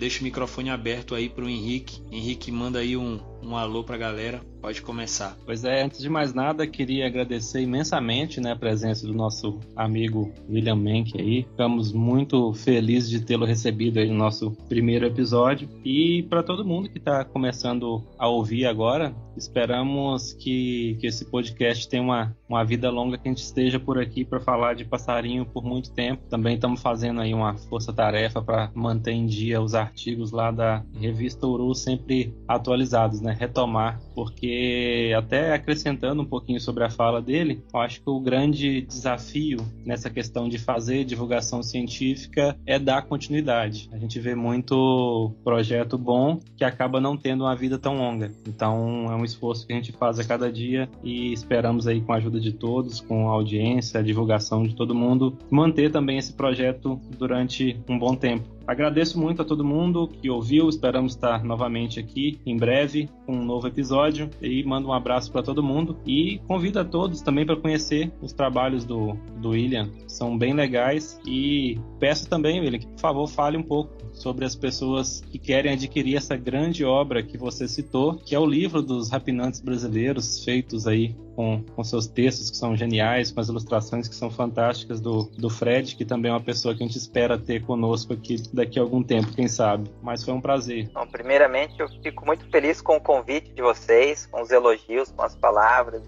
deixo o microfone aberto aí para o Henrique. Henrique, manda aí um, um alô para a galera. Pode começar. Pois é, antes de mais nada, queria agradecer imensamente né, a presença do nosso amigo William Menck aí. Ficamos muito felizes de tê-lo recebido aí no nosso primeiro episódio. E para todo mundo que está começando a ouvir agora, esperamos que, que esse podcast tenha uma, uma vida longa, que a gente esteja por aqui para falar de passarinho por muito tempo. Também estamos fazendo aí uma força-tarefa para manter em dia os artigos lá da revista Uru sempre atualizados, né? Retomar, porque até acrescentando um pouquinho sobre a fala dele, eu acho que o grande desafio nessa questão de fazer divulgação científica é dar continuidade. A gente vê muito projeto bom que acaba não tendo uma vida tão longa. Então é um esforço que a gente faz a cada dia e esperamos aí com a ajuda de todos, com a audiência, a divulgação de todo mundo, manter também esse projeto durante um bom tempo. Agradeço muito a todo mundo que ouviu. Esperamos estar novamente aqui em breve com um novo episódio. E mando um abraço para todo mundo. E convido a todos também para conhecer os trabalhos do, do William. São bem legais. E peço também, William, que por favor fale um pouco sobre as pessoas que querem adquirir essa grande obra que você citou, que é o livro dos rapinantes brasileiros, feitos aí com, com seus textos que são geniais, com as ilustrações que são fantásticas do, do Fred, que também é uma pessoa que a gente espera ter conosco aqui daqui a algum tempo, quem sabe. Mas foi um prazer. Bom, primeiramente, eu fico muito feliz com o convite de vocês, com os elogios, com as palavras,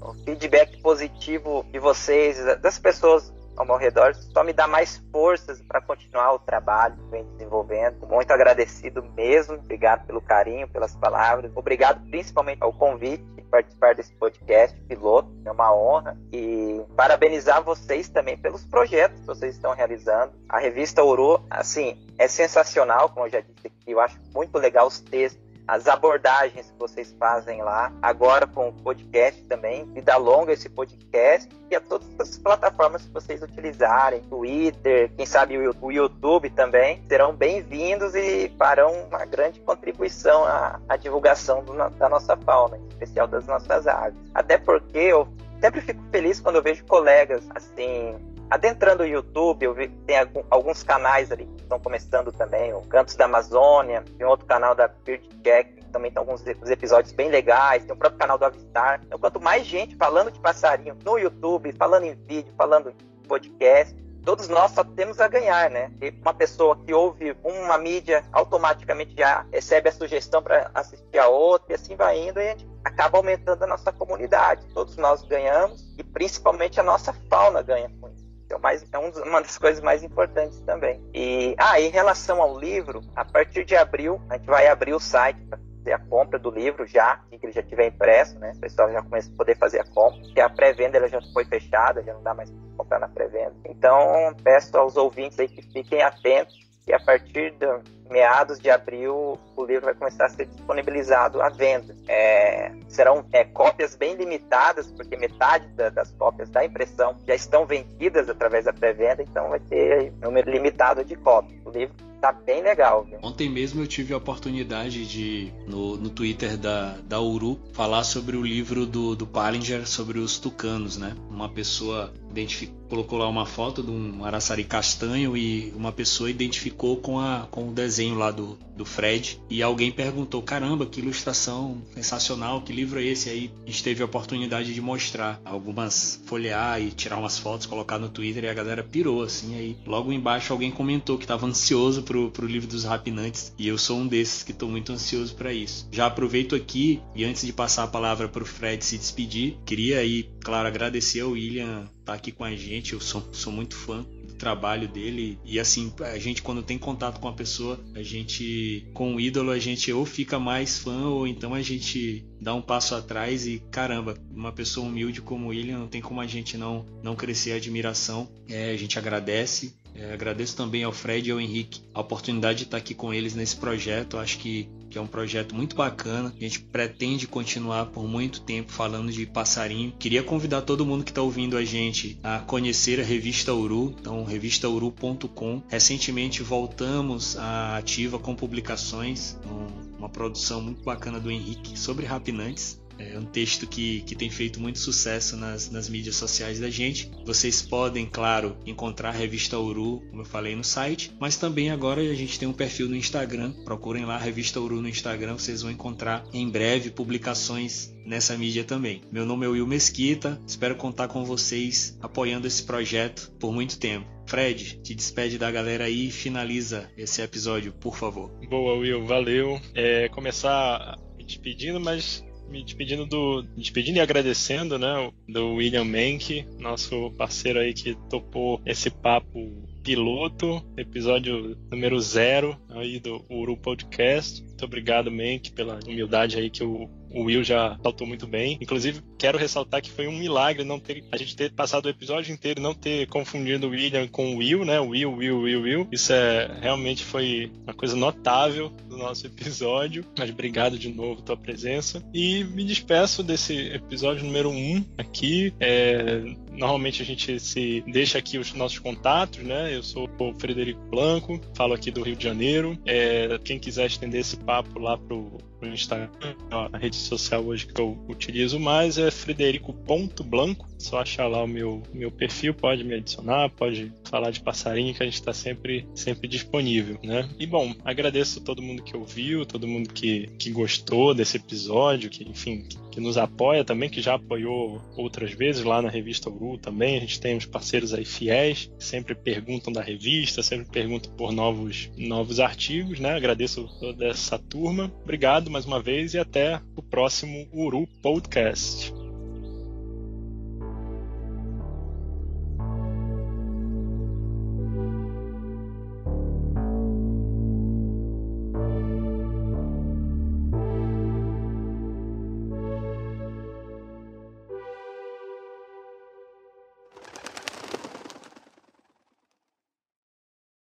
o feedback positivo de vocês, das pessoas ao meu redor, só me dá mais forças para continuar o trabalho que vem desenvolvendo. Muito agradecido mesmo, obrigado pelo carinho, pelas palavras, obrigado principalmente ao convite de participar desse podcast piloto, é uma honra e parabenizar vocês também pelos projetos que vocês estão realizando. A revista Ouro, assim, é sensacional, como eu já disse aqui, eu acho muito legal os textos as abordagens que vocês fazem lá, agora com o podcast também, vida longa esse podcast, e a todas as plataformas que vocês utilizarem, Twitter, quem sabe o YouTube também, serão bem-vindos e farão uma grande contribuição à, à divulgação do, da nossa fauna, em especial das nossas aves. Até porque eu sempre fico feliz quando eu vejo colegas assim adentrando o YouTube, eu vi tem alguns canais ali que estão começando também, o Cantos da Amazônia, tem outro canal da Bird Jack, que também tem alguns episódios bem legais, tem o próprio canal do Avistar. Então, quanto mais gente falando de passarinho no YouTube, falando em vídeo, falando em podcast, todos nós só temos a ganhar, né? E uma pessoa que ouve uma mídia automaticamente já recebe a sugestão para assistir a outra e assim vai indo e a gente acaba aumentando a nossa comunidade. Todos nós ganhamos e principalmente a nossa fauna ganha com isso. É, mais, é uma das coisas mais importantes também. E, ah, em relação ao livro, a partir de abril, a gente vai abrir o site para fazer a compra do livro já, que ele já tiver impresso, né? O pessoal já começa a poder fazer a compra, porque a pré-venda ela já foi fechada, já não dá mais para comprar na pré-venda. Então, peço aos ouvintes aí que fiquem atentos e a partir de meados de abril o livro vai começar a ser disponibilizado à venda. É, serão é, cópias bem limitadas, porque metade da, das cópias da impressão já estão vendidas através da pré-venda, então vai ter número limitado de cópias. O livro tá bem legal. Viu? Ontem mesmo eu tive a oportunidade de, no, no Twitter da, da Uru, falar sobre o livro do, do Palinger sobre os tucanos, né? Uma pessoa colocou lá uma foto de um araçari castanho e uma pessoa identificou com, a, com o desenho lá do, do Fred. E alguém perguntou: caramba, que ilustração sensacional, que livro é esse? Aí a gente teve a oportunidade de mostrar algumas, folhear e tirar umas fotos, colocar no Twitter e a galera pirou assim. Aí logo embaixo alguém comentou que estava ansioso pro, pro livro dos Rapinantes e eu sou um desses que estou muito ansioso para isso. Já aproveito aqui e antes de passar a palavra para o Fred se despedir, queria aí, claro, agradecer ao William tá aqui com a gente. Eu sou, sou muito fã do trabalho dele e assim a gente quando tem contato com a pessoa, a gente com o ídolo a gente ou fica mais fã ou então a gente dá um passo atrás e caramba, uma pessoa humilde como ele não tem como a gente não não crescer a admiração. É, a gente agradece é, agradeço também ao Fred e ao Henrique a oportunidade de estar aqui com eles nesse projeto. Acho que, que é um projeto muito bacana. A gente pretende continuar por muito tempo falando de passarinho. Queria convidar todo mundo que está ouvindo a gente a conhecer a revista Uru, então revistauru.com. Recentemente voltamos à ativa com publicações, uma produção muito bacana do Henrique sobre rapinantes É um texto que, que tem feito muito sucesso nas, nas mídias sociais da gente. Vocês podem, claro, encontrar a revista Uru, como eu falei no site, mas também agora a gente tem um perfil no Instagram. Procurem lá a revista Uru no Instagram, vocês vão encontrar em breve publicações nessa mídia também. Meu nome é Will Mesquita, espero contar com vocês apoiando esse projeto por muito tempo. Fred, te despede da galera aí e finaliza esse episódio, por favor. Boa, Will, valeu. É, começar me despedindo, mas me despedindo do. Despedindo e agradecendo, né? Do William Menck, nosso parceiro aí que topou esse papo piloto, episódio número zero aí do Uru Podcast. Muito obrigado, Menck, pela humildade aí que o o Will já saltou muito bem. Inclusive, quero ressaltar que foi um milagre não ter a gente ter passado o episódio inteiro não ter confundido o William com o Will, né? Will, Will, Will, Will. Isso é realmente foi uma coisa notável do nosso episódio. Mas obrigado de novo tua presença. E me despeço desse episódio número 1 um aqui. É, normalmente a gente se deixa aqui os nossos contatos, né? Eu sou o Frederico Blanco, falo aqui do Rio de Janeiro. É, quem quiser estender esse papo lá pro no Instagram, a rede social hoje que eu utilizo mais é frederico.blanco. Só achar lá o meu, meu perfil, pode me adicionar, pode falar de passarinho que a gente está sempre, sempre disponível, né? E bom, agradeço todo mundo que ouviu, todo mundo que, que gostou desse episódio, que enfim, que, que nos apoia também, que já apoiou outras vezes lá na revista Uru também. A gente tem uns parceiros aí fiéis, que sempre perguntam da revista, sempre perguntam por novos, novos artigos, né? Agradeço toda essa turma. Obrigado mais uma vez e até o próximo Uru Podcast.